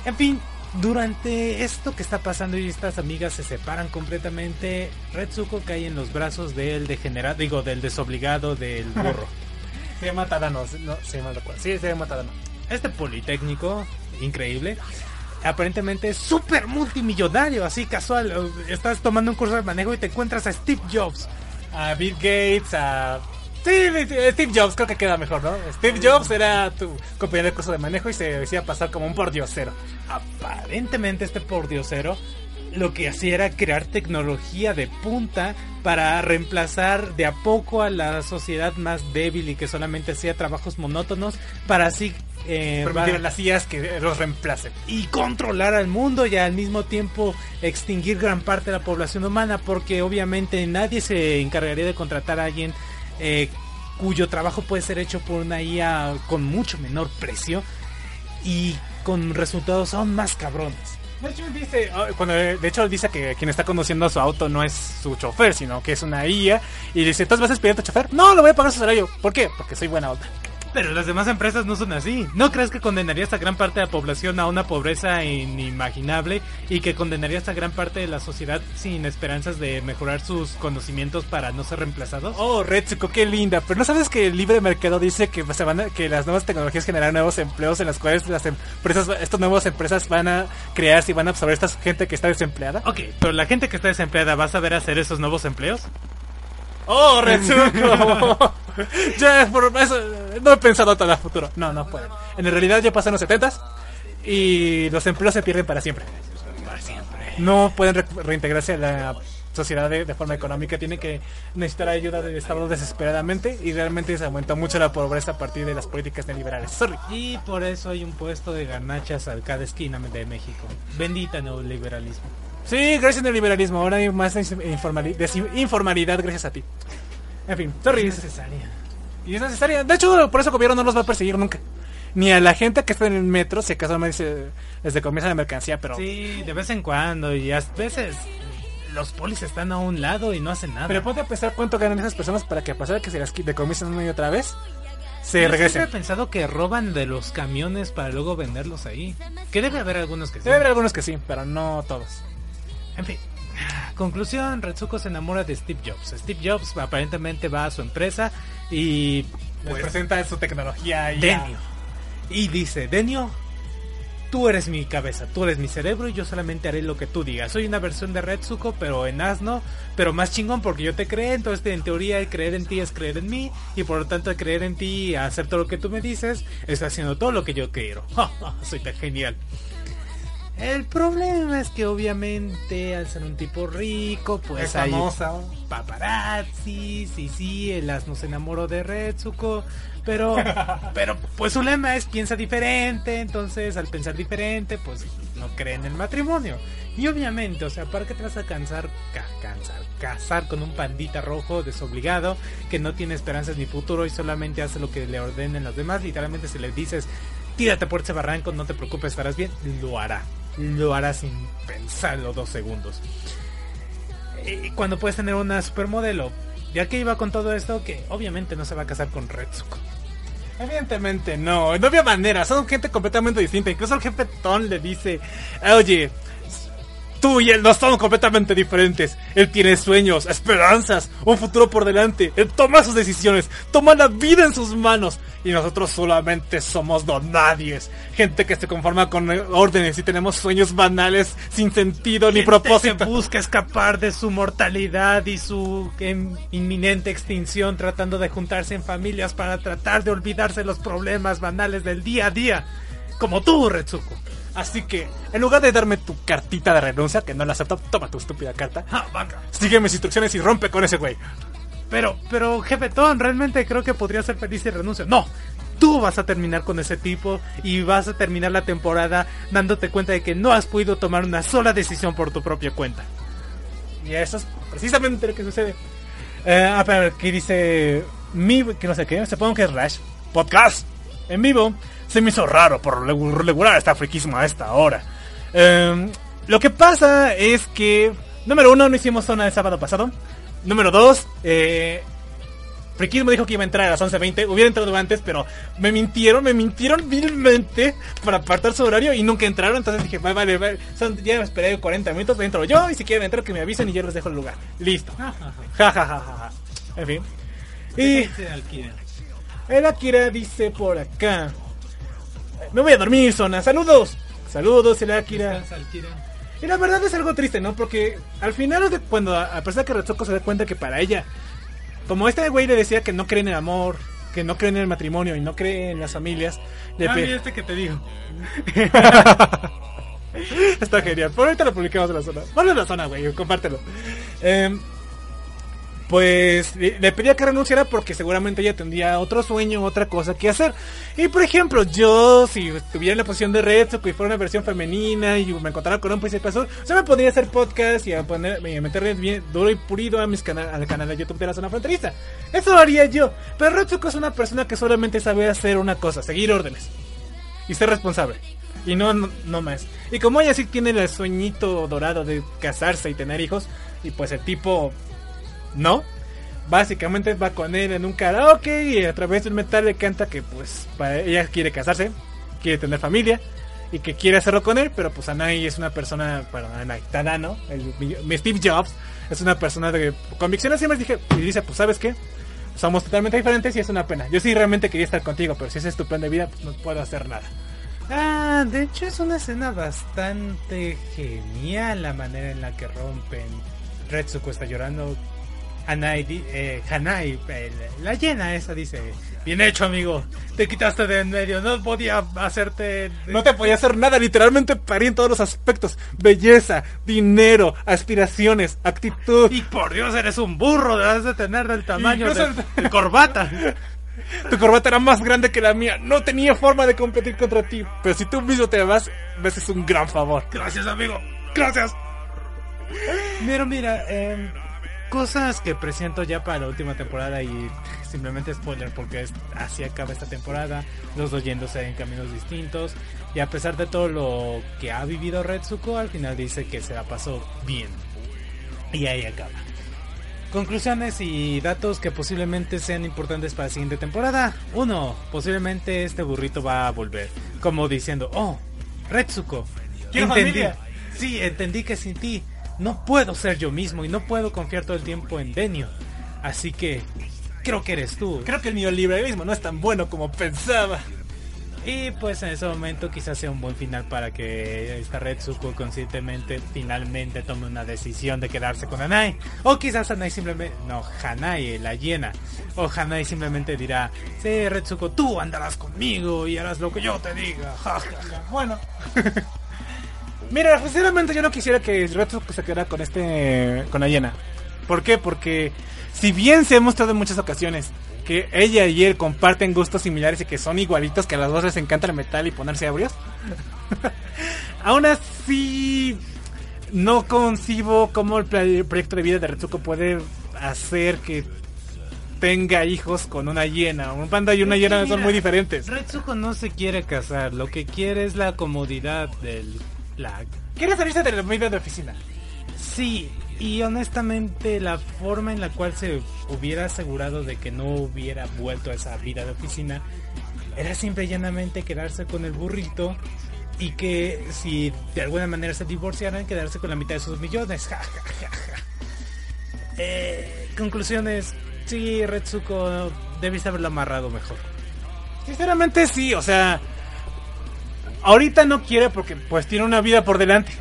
En fin, durante esto que está pasando y estas amigas se separan completamente, Retsuko cae en los brazos del degenerado, digo, del desobligado del <laughs> burro. Se llama Tadano, no, se llama recuerdo. Sí, se llama Tadano. este politécnico, increíble, aparentemente es súper multimillonario, así casual. Estás tomando un curso de manejo y te encuentras a Steve Jobs. A Bill Gates, a... Sí, Steve Jobs, creo que queda mejor, ¿no? Steve Jobs era tu compañero de curso de manejo y se decía pasar como un pordiosero. Aparentemente este pordiosero lo que hacía era crear tecnología de punta para reemplazar de a poco a la sociedad más débil y que solamente hacía trabajos monótonos para así eh, Permitir a las IAs que los reemplacen. y controlar al mundo y al mismo tiempo extinguir gran parte de la población humana porque obviamente nadie se encargaría de contratar a alguien eh, cuyo trabajo puede ser hecho por una IA con mucho menor precio y con resultados aún más cabrones. De hecho, dice, ah, cuando, de hecho, dice que quien está conduciendo su auto no es su chofer, sino que es una IA. Y dice, ¿entonces vas a despedir a tu chofer? No, le voy a pagar su salario. ¿Por qué? Porque soy buena onda. Pero las demás empresas no son así. ¿No crees que condenarías a gran parte de la población a una pobreza inimaginable y que condenarías a gran parte de la sociedad sin esperanzas de mejorar sus conocimientos para no ser reemplazados? Oh, Retsuko, qué linda. Pero ¿no sabes que el libre mercado dice que, se van a- que las nuevas tecnologías generarán nuevos empleos en las cuales las empresas, estas nuevas empresas van a crearse y van a absorber a esta gente que está desempleada? Ok, pero la gente que está desempleada va a saber hacer esos nuevos empleos. Oh, <laughs> Retsuko. ya, por eso, no he pensado tan a futuro. No, no puede. En realidad ya pasaron los 70 y los empleos se pierden para siempre. Para siempre. No pueden re- reintegrarse a la sociedad de, de forma económica. Tienen que necesitar ayuda del Estado desesperadamente y realmente se aumentó mucho la pobreza a partir de las políticas neoliberales. Sorry. Y por eso hay un puesto de garnachas a cada esquina de México. Bendita neoliberalismo. Sí, gracias al neoliberalismo. Ahora hay más informali- informalidad gracias a ti. En fin, sorry. Es necesaria. Y es necesaria. De hecho, por eso el gobierno no los va a perseguir nunca. Ni a la gente que está en el metro, si acaso me dice desde comienza la mercancía, pero... Sí, de vez en cuando y a veces los polis están a un lado y no hacen nada. Pero ponte a pensar cuánto ganan esas personas para que a pesar de que se las decomisen una y otra vez, se Yo regresen. siempre he pensado que roban de los camiones para luego venderlos ahí. Que debe haber algunos que sí. Debe haber algunos que sí, pero no todos. En fin. Conclusión, Retsuko se enamora de Steve Jobs. Steve Jobs aparentemente va a su empresa y Les pues, presenta su tecnología y Denio. Y dice, Denio, tú eres mi cabeza, tú eres mi cerebro y yo solamente haré lo que tú digas. Soy una versión de Retsuko, pero en asno, pero más chingón porque yo te creé, entonces en teoría el creer en ti es creer en mí y por lo tanto el creer en ti y hacer todo lo que tú me dices, está haciendo todo lo que yo quiero. <laughs> Soy tan genial. El problema es que obviamente al ser un tipo rico, pues Es hay paparazzi, sí, sí, el asno se enamoró de Retsuko, pero, <laughs> pero pues su lema es piensa diferente, entonces al pensar diferente, pues no cree en el matrimonio. Y obviamente, o sea, ¿para qué te vas a cansar, ca- cansar, casar con un pandita rojo desobligado que no tiene esperanzas ni futuro y solamente hace lo que le ordenen los demás? Literalmente si le dices, tírate por ese barranco, no te preocupes, estarás bien, lo hará. Lo hará sin pensarlo dos segundos. Y cuando puedes tener una supermodelo, ya que iba con todo esto, que obviamente no se va a casar con Retsuko. Evidentemente no, no había manera, son gente completamente distinta. Incluso el jefe Ton le dice, oye, tú y él no son completamente diferentes. Él tiene sueños, esperanzas, un futuro por delante. Él toma sus decisiones, toma la vida en sus manos. Y nosotros solamente somos donadies. Gente que se conforma con órdenes y tenemos sueños banales sin sentido ni propósito. que busca escapar de su mortalidad y su em, inminente extinción tratando de juntarse en familias para tratar de olvidarse los problemas banales del día a día. Como tú, Retsuko. Así que, en lugar de darme tu cartita de renuncia, que no la acepto, toma tu estúpida carta. Ah, vaca. Sigue mis instrucciones y rompe con ese güey. Pero, pero, jefe Ton, realmente creo que podría ser feliz y renuncio. No, tú vas a terminar con ese tipo y vas a terminar la temporada dándote cuenta de que no has podido tomar una sola decisión por tu propia cuenta. Y eso es precisamente lo que sucede. Eh, a ver, aquí dice. Mi, que no sé qué, supongo que es Rash. Podcast. En vivo. Se me hizo raro por regu- regular esta friquismo a esta hora. Eh, lo que pasa es que. Número uno, no hicimos zona el sábado pasado. Número dos, eh. Friquismo dijo que iba a entrar a las 11.20. Hubiera entrado antes, pero me mintieron, me mintieron vilmente para apartar su horario y nunca entraron. Entonces dije, vale, vale, vale. Son, ya me esperé 40 minutos, entro yo. Y si quieren entrar, que me avisen y yo les dejo el lugar. Listo. Ja, ja, ja, ja, ja. En fin. Y el Akira dice por acá. Me voy a dormir, Zona. Saludos. Saludos, el Akira. Y la verdad es algo triste, ¿no? Porque al final, cuando a pesar que Retsuko se da cuenta que para ella, como este güey le decía que no cree en el amor, que no cree en el matrimonio y no cree en las familias, le Ah, mira este que te digo. <laughs> Está genial. Por ahorita lo publicamos en la zona. Ponlo en la zona, güey. Compártelo. Eh, pues le, pedía que renunciara porque seguramente ella tendría otro sueño, otra cosa que hacer. Y por ejemplo, yo, si estuviera en la posición de Retsuko y fuera una versión femenina y me encontrara con un príncipe azul, yo me podría hacer podcast y a poner, a bien duro y pulido a mis cana- al canal de YouTube de la zona fronteriza. Eso haría yo. Pero Retsuko es una persona que solamente sabe hacer una cosa, seguir órdenes y ser responsable. Y no, no más. Y como ella sí tiene el sueñito dorado de casarse y tener hijos, y pues el tipo no, básicamente va con él en un karaoke y a través del metal le canta que pues para ella quiere casarse, quiere tener familia y que quiere hacerlo con él, pero pues Anai es una persona, bueno, Anai, Tadano, el, mi, Steve Jobs, es una persona de convicciones. Siempre dije, y dice, pues sabes qué, somos totalmente diferentes y es una pena. Yo sí realmente quería estar contigo, pero si ese es tu plan de vida, pues no puedo hacer nada. Ah, de hecho es una escena bastante genial la manera en la que rompen. Retsuko está llorando. Hanai, eh, Hanai, la llena esa dice, bien hecho amigo, te quitaste de en medio, no podía hacerte... No te podía hacer nada, literalmente parí en todos los aspectos. Belleza, dinero, aspiraciones, actitud. Y por Dios, eres un burro, debes de tener del tamaño Incluso- de, de corbata. <laughs> Tu corbata era más grande que la mía. No tenía forma de competir contra ti. Pero si tú mismo te vas, ves es un gran favor. Gracias amigo, gracias. Mira, mira, em, cosas que presiento ya para la última temporada y <laughs> simplemente spoiler porque es- así acaba esta temporada, los dos yéndose en caminos distintos y a pesar de todo lo que ha vivido Retsuko, al final dice que se la pasó bien. Y ahí acaba. Conclusiones y datos que posiblemente sean importantes para la siguiente temporada. Uno, posiblemente este burrito va a volver. Como diciendo, oh, Retsuko. Entendí. familia. Sí, entendí que sin ti no puedo ser yo mismo y no puedo confiar todo el tiempo en Denio. Así que creo que eres tú. Creo que el neoliberalismo no es tan bueno como pensaba. Y pues en ese momento quizás sea un buen final para que esta Retsuko conscientemente finalmente tome una decisión de quedarse con Hanai. O quizás Hanai simplemente... No, Hanai, la hiena. O Hanai simplemente dirá, sí Retsuko, tú andarás conmigo y harás lo que yo te diga. <laughs> Bueno. <laughs> Mira, sinceramente yo no quisiera que Retsuko se quedara con este con Ayena. ¿Por qué? Porque si bien se ha mostrado en muchas ocasiones que ella y él comparten gustos similares y que son igualitos, que a las dos les encanta el metal y ponerse ebrios, <laughs> aún así no concibo cómo el proyecto de vida de Retsuko puede hacer que tenga hijos con una hiena. Un panda y una hiena son muy diferentes. Retsuko no se quiere casar, lo que quiere es la comodidad del la Quiere salirse de la vida de oficina. Sí, y honestamente la forma en la cual se hubiera asegurado de que no hubiera vuelto a esa vida de oficina era simple y llanamente quedarse con el burrito y que si de alguna manera se divorciaran quedarse con la mitad de sus millones. <laughs> Ja, ja, ja, ja. Eh, conclusiones, sí, Retsuko debiste haberlo amarrado mejor. Sinceramente sí, o sea, ahorita no quiere porque pues tiene una vida por delante.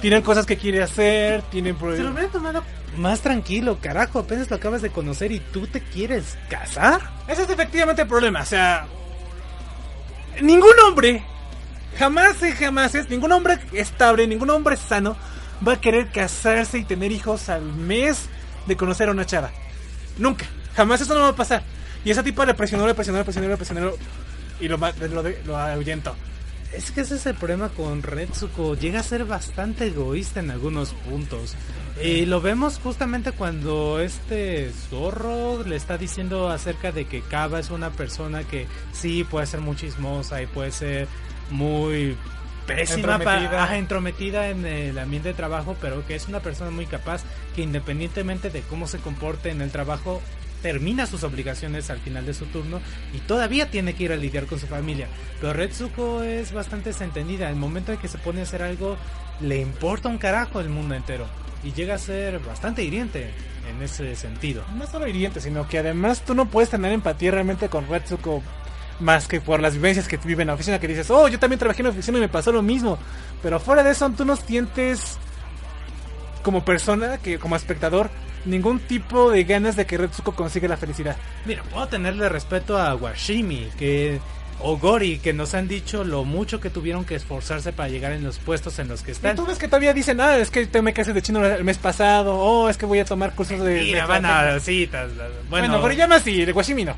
Tienen cosas que quiere hacer, tienen Se lo hubiera tomado más tranquilo, carajo, apenas lo acabas de conocer y tú te quieres casar. Ese es efectivamente el problema, o sea, ningún hombre, jamás y jamás es, ningún hombre estable, ningún hombre sano va a querer casarse y tener hijos al mes de conocer a una chava. Nunca, jamás eso no va a pasar. Y esa tipa le presionó, le presionó, le presionó, le presionó y lo, lo, lo ahuyentó. Es que ese es el problema con Retsuko. Llega a ser bastante egoísta en algunos puntos. Y lo vemos justamente cuando este zorro le está diciendo acerca de que Kaba es una persona que sí puede ser muy chismosa y puede ser muy pésima, pa- Entrometida. ajá, entrometida en el ambiente de trabajo, pero que es una persona muy capaz que independientemente de cómo se comporte en el trabajo, termina sus obligaciones al final de su turno y todavía tiene que ir a lidiar con su familia. Pero Retsuko es bastante desentendida. El momento en que se pone a hacer algo, le importa un carajo el mundo entero. Y llega a ser bastante hiriente en ese sentido. No solo hiriente, sino que además tú no puedes tener empatía realmente con Retsuko más que por las vivencias que vive en la oficina que dices, oh, yo también trabajé en la oficina y me pasó lo mismo. Pero fuera de eso, tú no sientes como persona, que como espectador, ningún tipo de ganas de que Retsuko consiga la felicidad. Mira, puedo tenerle respeto a Washimi, que o Gori, que nos han dicho lo mucho que tuvieron que esforzarse para llegar en los puestos en los que Y están. tú ves que todavía dicen, ah, es que tomé clases de chino el mes pasado, oh, es que voy a tomar cursos de... Mira, van a citas. Bueno, Bueno, Goriyama sí, de Washimi no.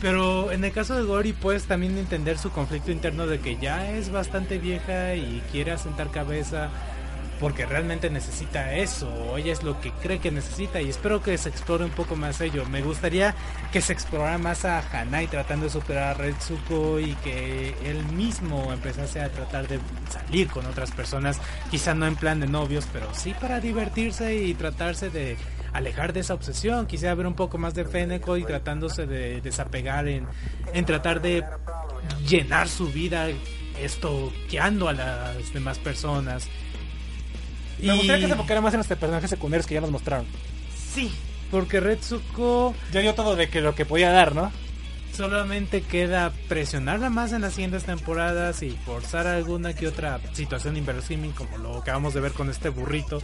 Pero en el caso de Gori puedes también entender su conflicto interno de que ya es bastante vieja y quiere asentar cabeza porque realmente necesita eso, o ella es lo que cree que necesita y espero que se explore un poco más ello. Me gustaría que se explorara más a Hanai tratando de superar a Retsuko y que él mismo empezase a tratar de salir con otras personas, quizá no en plan de novios, pero sí para divertirse y tratarse de alejar de esa obsesión, quisiera ver un poco más de Fenneco y tratándose de desapegar en, en tratar de llenar su vida estoqueando a las demás personas. Me gustaría que se enfocara más en los personajes secundarios que ya nos mostraron. Sí, porque Retsuko Ya dio todo de que lo que podía dar, ¿no? solamente queda presionarla más en las siguientes temporadas y forzar alguna que otra situación inverosímil como lo acabamos de ver con este burrito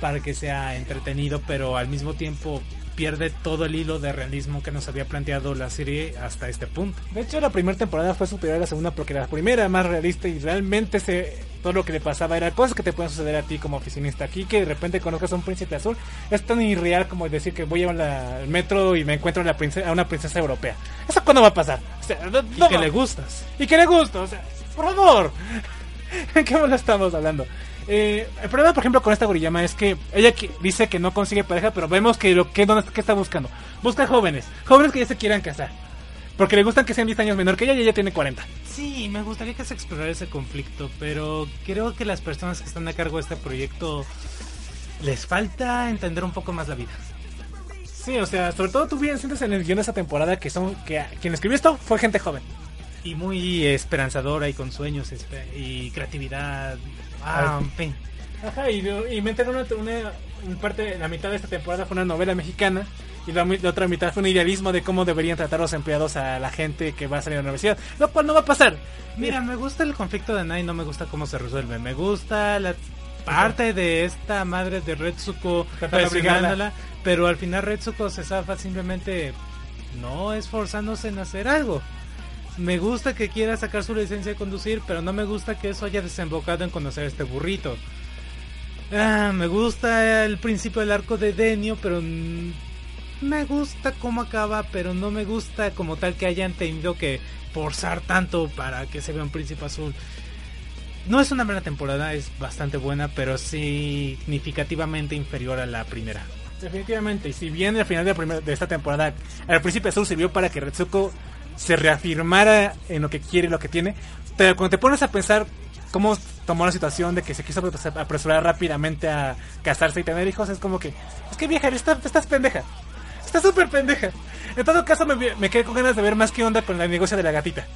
para que sea entretenido pero al mismo tiempo pierde todo el hilo de realismo que nos había planteado la serie hasta este punto. De hecho, la primera temporada fue superior a la segunda porque la primera era más realista y realmente se, todo lo que le pasaba era cosas que te pueden suceder a ti como oficinista. Aquí que de repente conozcas a un príncipe azul es tan irreal como decir que voy a la- al metro y me encuentro a, la prince- a una princesa europea. ¿Eso cuándo va a pasar? O sea, no- Y no que va- le gustas. y que le gusta, o sea, por favor. <laughs> ¿En qué más estamos hablando? Eh, el problema, por ejemplo, con esta gorillama es que ella dice que no consigue pareja, pero vemos que lo que dónde, qué está buscando. Busca jóvenes, jóvenes que ya se quieran casar. Porque le gustan que sean 10 años menor que ella y ella tiene 40. Sí, me gustaría que se explorara ese conflicto, pero creo que las personas que están a cargo de este proyecto les falta entender un poco más la vida. Sí, o sea, sobre todo tú bien sientes en el guion de esa temporada que son que quien escribió esto fue gente joven. Y muy esperanzadora y con sueños y creatividad. Ah, fin. Ajá, y, y me enteré una, una, una parte, la mitad de esta temporada fue una novela mexicana y la, otra mitad fue un idealismo de cómo deberían tratar los empleados a la gente que va a salir de la universidad, lo cual no va a pasar. Mira, me gusta el conflicto de Nai, no me gusta cómo se resuelve. Me gusta la parte de esta madre de Retsuko presionándola, pero al final Retsuko se zafa simplemente no esforzándose en hacer algo. Me gusta que quiera sacar su licencia de conducir, pero no me gusta que eso haya desembocado en conocer a este burrito. Ah, me gusta el principio del arco de Denio, pero me gusta cómo acaba, pero no me gusta como tal que hayan tenido que forzar tanto para que se vea un príncipe azul. No es una mala temporada, es bastante buena, pero significativamente inferior a la primera. Definitivamente, y si bien al final de esta temporada el príncipe azul sirvió para que Retsuko se reafirmara en lo que quiere y lo que tiene, pero cuando te pones a pensar cómo tomó la situación de que se quiso apres- apresurar rápidamente a casarse y tener hijos, es como que, es que vieja, estás, estás pendeja, estás súper pendeja. En todo caso me, me quedé con ganas de ver más qué onda con el negocio de la gatita.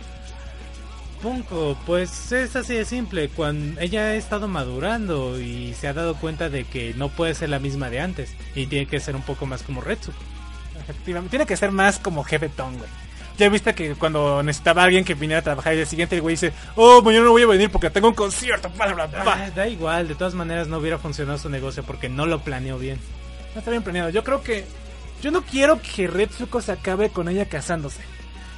Punko, pues es así de simple. Cuando ella ha estado madurando y se ha dado cuenta de que no puede ser la misma de antes y tiene que ser un poco más como Retsu. Efectivamente, tiene que ser más como jefe Tom, güey. Ya viste que cuando necesitaba alguien que viniera a trabajar y el siguiente el güey dice, oh, mañana no voy a venir porque tengo un concierto, bla, bla, bla. Da igual, de todas maneras no hubiera funcionado su negocio porque no lo planeó bien. No está bien planeado. Yo creo que. Yo no quiero que Retsuko se acabe con ella casándose.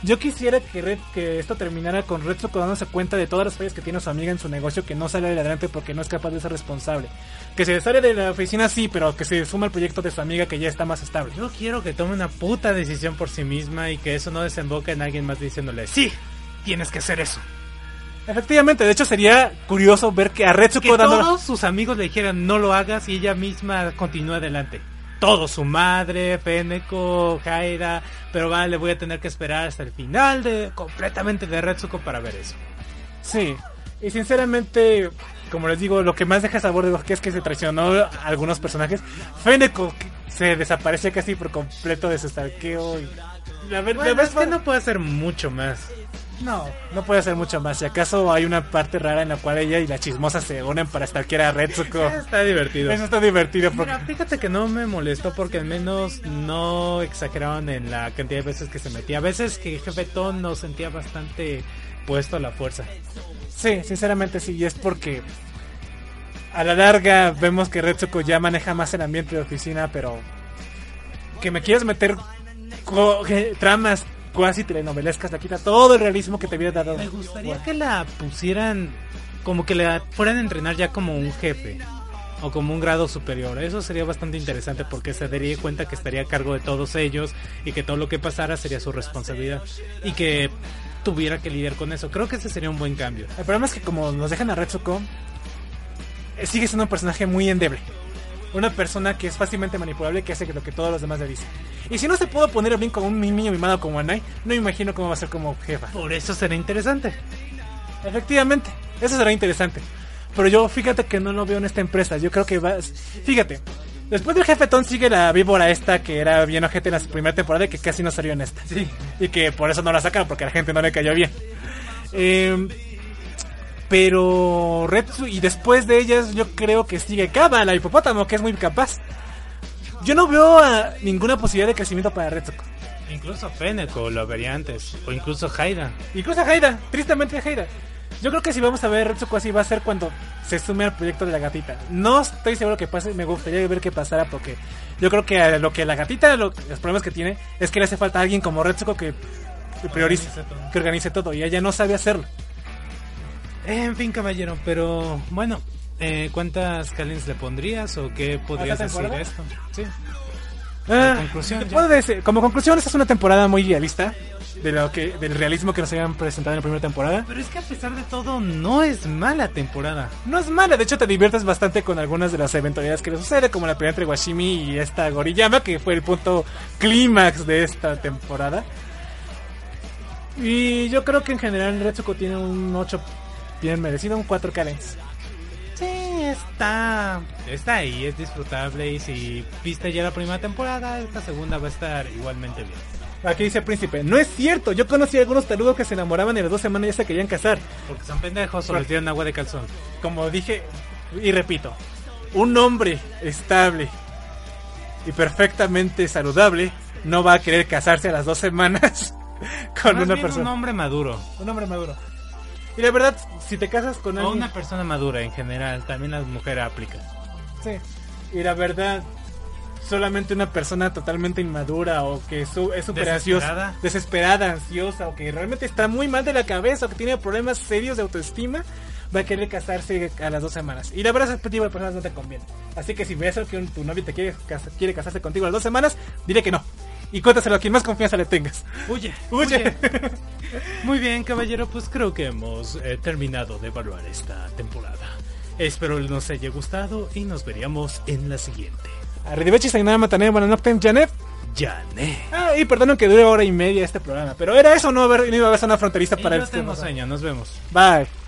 Yo quisiera que, Red- que esto terminara con Retsuko dándose cuenta de todas las fallas que tiene su amiga en su negocio que no sale adelante porque no es capaz de ser responsable. Que se sale de la oficina sí, pero que se suma al proyecto de su amiga que ya está más estable. Yo quiero que tome una puta decisión por sí misma y que eso no desemboque en alguien más diciéndole, sí, tienes que hacer eso. Efectivamente, de hecho sería curioso ver que a Retsuko Que dando... todos sus amigos le dijeran, no lo hagas y ella misma continúa adelante. Todo, su madre, Feneko, Jaira, pero vale, voy a tener que esperar hasta el final de completamente de Retsuko para ver eso. Sí, y sinceramente, como les digo, lo que más deja sabor de boca es que se traicionó a algunos personajes. Feneko que se desaparece casi por completo de su stalkeo. Y... La, ver- la verdad es que no puede hacer mucho más. No, no puede hacer mucho más. Si acaso hay una parte rara en la cual ella y la chismosa se unen para stalkear a Retsuko. Está divertido. Eso está divertido porque... Mira, fíjate que no me molestó porque al menos no exageraron en la cantidad de veces que se metía. A veces que Jefe Ton nos sentía bastante puesto a la fuerza. Sí, sinceramente sí, y es porque a la larga vemos que Retsuko ya maneja más el ambiente de oficina, pero que me quieras meter tramas cuasi telenovelescas, le quita todo el realismo que te había dado. Me gustaría que la pusieran como que la fueran a entrenar ya como un jefe o como un grado superior. Eso sería bastante interesante porque se daría cuenta que estaría a cargo de todos ellos y que todo lo que pasara sería su responsabilidad y que tuviera que lidiar con eso. Creo que ese sería un buen cambio. El problema es que como nos dejan a Retsuko, eh, sigue siendo un personaje muy endeble. Una persona que es fácilmente manipulable que hace lo que todos los demás le dicen. Y si no se pudo poner bien con un niño mimado como Anai, no me imagino cómo va a ser como jefa. Por eso será interesante. Efectivamente, eso será interesante. Pero yo fíjate que no lo veo en esta empresa. Yo creo que va. Fíjate, después del jefetón sigue la víbora esta que era bien ojete en la primera temporada y que casi no salió en esta. Sí. Y que por eso no la sacaron, porque a la gente no le cayó bien. Eh, pero Retsu, y después de ellas, yo creo que sigue Kaba, la hipopótamo, que es muy capaz. Yo no veo a ninguna posibilidad de crecimiento para Retsuko. Incluso Feneko lo vería antes. O incluso Haida. Incluso Haida, tristemente Haida. Yo creo que si vamos a ver Retsuko así va a ser cuando se sume al proyecto de la gatita. No estoy seguro que pase, me gustaría ver qué pasara porque yo creo que lo que la gatita, lo- los problemas que tiene es que le hace falta alguien como Retsuko que priorice, que organice todo y ella no sabe hacerlo. En fin, caballero, pero bueno, eh, ¿cuántas Kalins le pondrías o qué podrías ¿A esta decir de esto? Sí. Ah, conclusión, puedo decir- como conclusión, esta es una temporada muy realista de lo que del realismo que nos habían presentado en la primera temporada. Pero es que a pesar de todo, no es mala temporada. No es mala, de hecho te diviertes bastante con algunas de las eventualidades que le sucede, como la pelea entre Washimi y esta Goriyama, que fue el punto clímax de esta temporada. Y yo creo que en general Retsuko tiene un 8 bien merecido, un 4 Kalens. Sí, está, está ahí, es disfrutable y si viste ya la primera temporada, esta segunda va a estar igualmente bien. Aquí dice el príncipe, no es cierto, yo conocí a algunos tarudos que se enamoraban y a las dos semanas ya se querían casar. Porque son pendejos o les dieron agua de calzón. Como dije y repito, un hombre estable y perfectamente saludable no va a querer casarse a las dos semanas <laughs> con Más una bien persona. un hombre maduro. Un hombre maduro. Y la verdad, si te casas con O alguien... una persona madura en general, también las mujeres aplican. Sí. Y la verdad, solamente una persona totalmente inmadura o que su- es súper ansiosa, Desesperada. ansiosa o que realmente está muy mal de la cabeza o que tiene problemas serios de autoestima va a querer casarse a las dos semanas. Y la verdad ese tipo de personas no te conviene. Así que si ves que un- tu novio te quiere, quiere casarse contigo a las dos semanas, dile que no. Y cuéntaselo a quien más confianza le tengas. Huye, Huye. <laughs> Muy bien, caballero, pues creo que hemos eh, terminado de evaluar esta temporada. Espero nos haya gustado y nos veríamos en la siguiente. Arrivederci, Sainada Matané, buenas noches, Janet. Jané. Ah, y perdonen que dure hora y media este programa, pero era eso, no, no iba a haber zona fronteriza Y para el tengo sueño, nos vemos. Bye.「